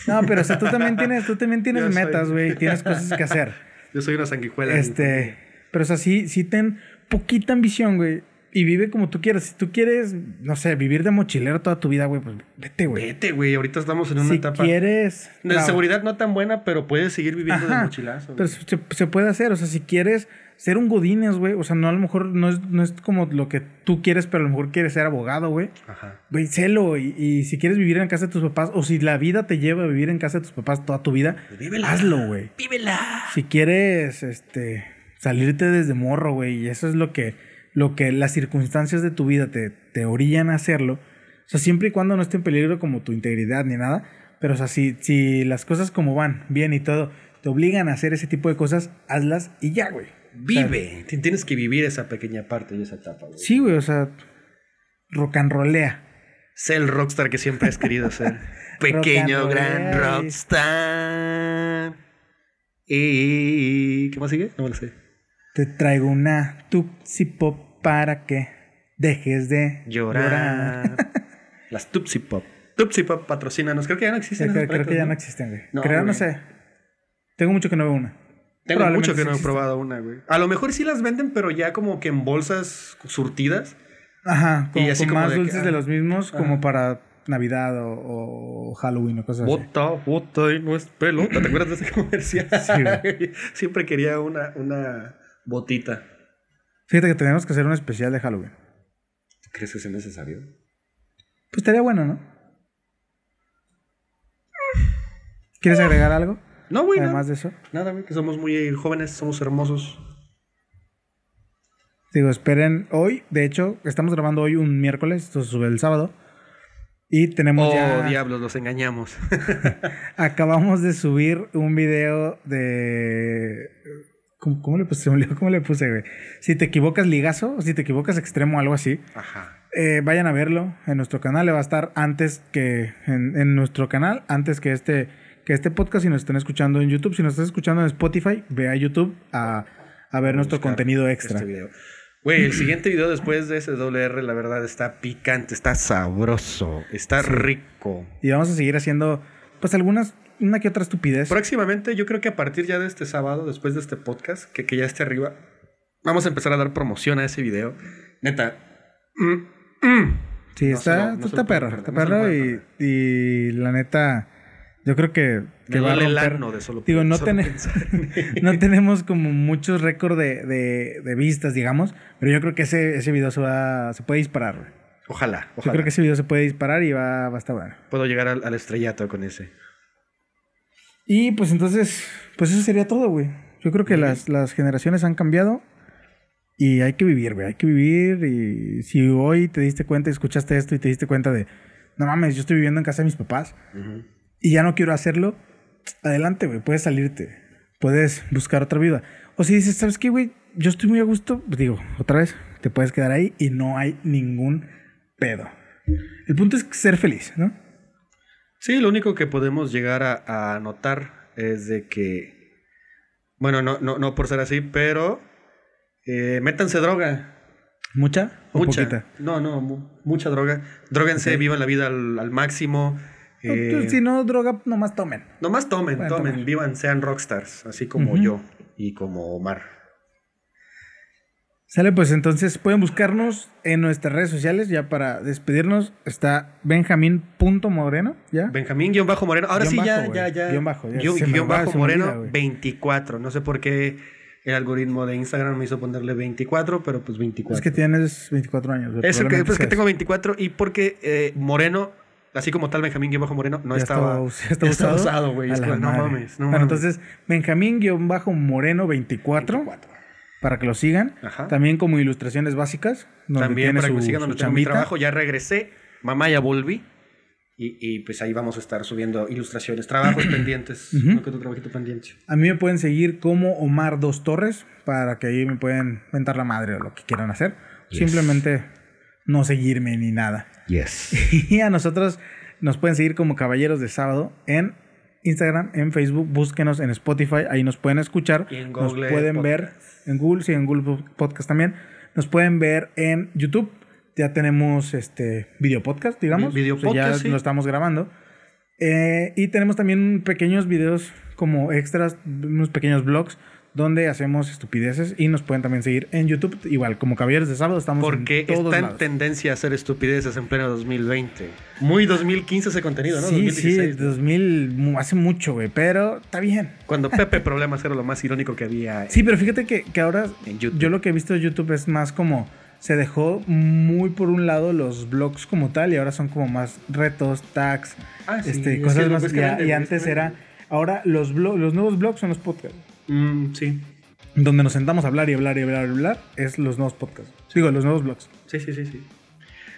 No, pero o sea, tú también tienes, tú también tienes Yo soy- metas, güey, tienes cosas que hacer. Yo soy una sanguijuela. Este, pero o sea, sí, sí ten poquita ambición, güey. Y vive como tú quieras. Si tú quieres, no sé, vivir de mochilero toda tu vida, güey, pues vete, güey. Vete, güey. Ahorita estamos en una Si etapa quieres... de seguridad no tan buena, pero puedes seguir viviendo de mochilazo. Pero güey. se, se puede hacer, o sea, si quieres ser un godines, güey, o sea, no a lo mejor no es, no es como lo que tú quieres, pero a lo mejor quieres ser abogado, güey. Ajá. Güey, celo, y, y si quieres vivir en casa de tus papás, o si la vida te lleva a vivir en casa de tus papás toda tu vida, vívela. hazlo, güey. ¡Vívela! Si quieres, este, salirte desde morro, güey, y eso es lo que, lo que las circunstancias de tu vida te, te orillan a hacerlo, o sea, siempre y cuando no esté en peligro como tu integridad ni nada, pero o sea, si, si las cosas como van, bien y todo, te obligan a hacer ese tipo de cosas, hazlas y ya, güey. Vive. Ti- Tienes que vivir esa pequeña parte y esa etapa, güey. Sí, güey, o sea, rock and rollea. Sé el rockstar que siempre has querido ser. Pequeño Rock gran rockstar. Y... ¿Qué más sigue? No me lo sé. Te traigo una Tupsi Pop para que dejes de Llorar. Las Tupsi Pop. Tupsi Pop patrocínanos. Creo que ya no existen. Creo, que ya no existen, güey. No, creo, no güey. sé. Tengo mucho que no veo una. Tengo mucho que no he existen. probado una, güey. A lo mejor sí las venden, pero ya como que en bolsas surtidas. Ajá, Y como, así con como más de que, dulces ah, de los mismos, ajá. como para Navidad o, o Halloween o cosas así. Bota, bota y no es pelota. ¿Te acuerdas de ese comercial? Sí, güey. Siempre quería una, una botita. Fíjate que tenemos que hacer un especial de Halloween. ¿Crees que es necesario? Pues estaría bueno, ¿no? ¿Quieres agregar algo? No, güey. Además nada. de eso. Nada, güey. Que somos muy jóvenes, somos hermosos. Digo, esperen hoy. De hecho, estamos grabando hoy un miércoles. Esto se sube el sábado. Y tenemos Oh, ya... diablos, los engañamos. Acabamos de subir un video de. ¿Cómo, cómo le puse? ¿Cómo le puse, güey? Si te equivocas, ligazo, o si te equivocas, extremo, algo así. Ajá. Eh, vayan a verlo en nuestro canal. Le va a estar antes que. En, en nuestro canal, antes que este, que este podcast. Si nos están escuchando en YouTube, si nos estás escuchando en Spotify, ve a YouTube a, a ver nuestro contenido extra. Este video. Güey, el siguiente video después de ese WR, la verdad, está picante, está sabroso, está rico. Y vamos a seguir haciendo, pues, algunas. Una que otra estupidez. Próximamente, yo creo que a partir ya de este sábado, después de este podcast, que, que ya esté arriba, vamos a empezar a dar promoción a ese video. Neta. mm, mm. Sí, No está, lo- no está perro, está perro y, y la neta, yo creo que, que Me va a romper. de solo Digo, no, solo no tenemos como muchos récords de, de, de vistas, digamos, pero yo creo que ese, ese video se, va, se puede disparar. güey. Ojalá, Yo ojalá. creo que ese video se puede disparar y va, va a estar bueno. Puedo llegar al, al estrellato con ese. Y pues entonces, pues eso sería todo, güey. Yo creo que las, las generaciones han cambiado y hay que vivir, güey. Hay que vivir y si hoy te diste cuenta y escuchaste esto y te diste cuenta de, no mames, yo estoy viviendo en casa de mis papás. Y ya no quiero hacerlo, adelante, güey, puedes salirte, puedes buscar otra vida. O si dices, ¿sabes qué, güey? Yo estoy muy a gusto, pues digo, otra vez, te puedes quedar ahí y no hay ningún pedo. El punto es ser feliz, ¿no? Sí, lo único que podemos llegar a, a notar es de que, bueno, no, no, no por ser así, pero eh, métanse droga. ¿Mucha o Mucha. poquita? No, no, mu- mucha droga. Dróguense, vivan la vida al, al máximo. Eh, si no, droga, nomás tomen. Nomás tomen, tomen, tomar. vivan, sean rockstars, así como yo y como Omar. Sale, pues entonces pueden buscarnos en nuestras redes sociales. Ya para despedirnos está benjamín.moreno, ¿ya? Benjamín-Moreno. Ahora Guión sí, ya, bajo, ya, ya. Guión bajo, ya. Guión, bajo Moreno, güey. 24. No sé por qué el algoritmo de Instagram me hizo ponerle 24, pero pues 24. es que tienes 24 años. Eso que, probablemente pues que tengo 24 y porque eh, Moreno, así como tal Benjamín-Moreno, no ya estaba. estaba, estaba usado. güey. Es no mames, no bueno, mames. entonces, Benjamín-Moreno24, para que lo sigan. Ajá. También como ilustraciones básicas. donde También tiene para que me sigan donde tengo mi trabajo, ya regresé. Mamá, ya volví. Y, y, pues ahí vamos a estar subiendo ilustraciones, trabajos pendientes. Uno que otro trabajito pendiente. A mí me pueden seguir como Omar Dos Torres, para que ahí me pueden mentar la madre o lo que quieran hacer. Yes. Simplemente no seguirme ni nada. Yes. Y a nosotros nos pueden seguir como Caballeros de Sábado en Instagram, en Facebook, búsquenos en Spotify, ahí nos pueden escuchar, Y en nos pueden ver en Google, sí, en Google Podcast también, nos pueden ver en YouTube, ya tenemos este video podcast, digamos, Vi- video O sea, ya podcast, sí. lo estamos grabando. Eh, y tenemos también pequeños videos como extras, unos pequeños vlogs donde hacemos estupideces y nos pueden también seguir en YouTube, igual como Caballeros de Sábado, estamos Porque en todos está en lados. tendencia a hacer estupideces en pleno 2020. Muy 2015 ese contenido, ¿no? Sí, 2016. sí, 2000, mu- hace mucho, güey, pero está bien. Cuando Pepe Problemas era lo más irónico que había Sí, pero fíjate que, que ahora en yo lo que he visto de YouTube es más como se dejó muy por un lado los vlogs como tal y ahora son como más retos, tags, Ah, sí, este, es cosas más. que y, y antes era, ahora los, los nuevos vlogs son los podcasts. Mm, sí. Donde nos sentamos a hablar y hablar y hablar y hablar es los nuevos podcasts. Digo, los nuevos vlogs. Sí, sí, sí, sí.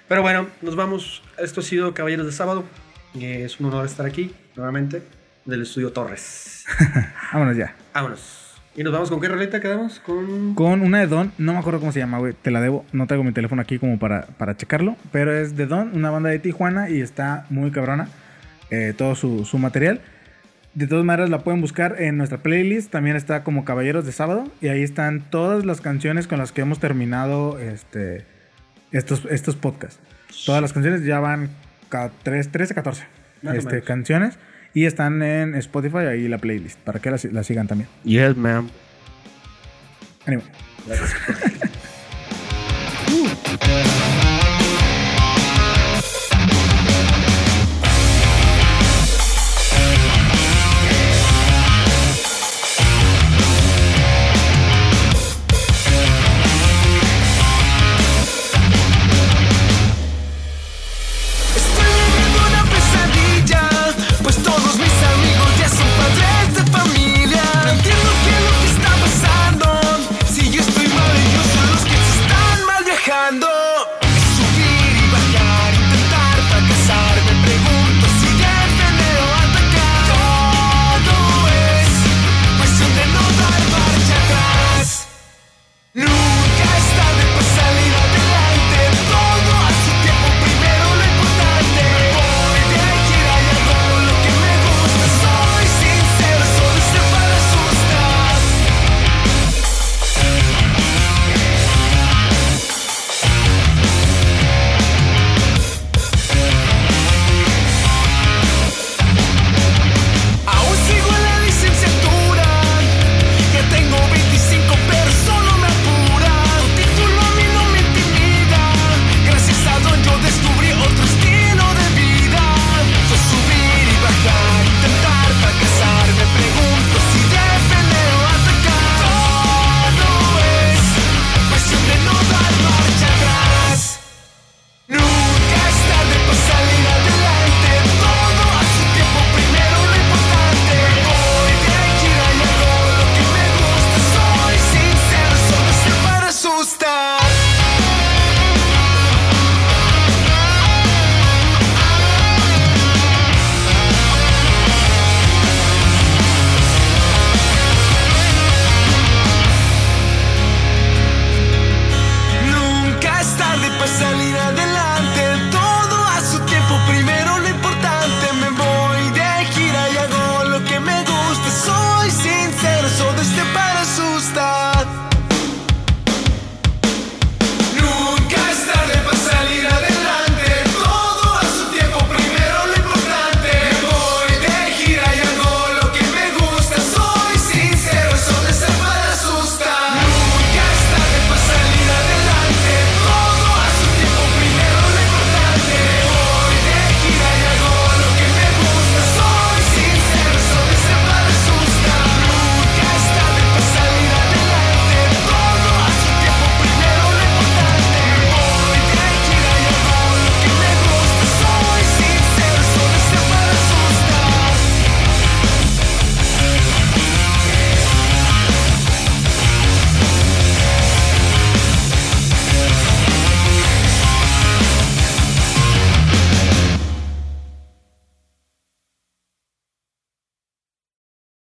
Pero bueno, nos vamos. Esto ha sido Caballeros de Sábado. Y es un honor estar aquí nuevamente del estudio Torres. Vámonos ya. Vámonos. ¿Y nos vamos con qué roleta quedamos? Con... Con una de Don, no me acuerdo cómo se llama, güey. Te la debo. No tengo mi teléfono aquí como para, para checarlo. Pero es de Don, una banda de Tijuana y está muy cabrona. eh, todo su, su material. De todas maneras, la pueden buscar en nuestra playlist. También está como Caballeros de Sábado. Y ahí están todas las canciones con las que hemos terminado este, estos, estos podcasts. Todas las canciones ya van ca- tres- 13, 14 Más o este, menos. canciones. Y están en Spotify, ahí la playlist, para que la, si- la sigan también. Yes, ma'am. Ánimo.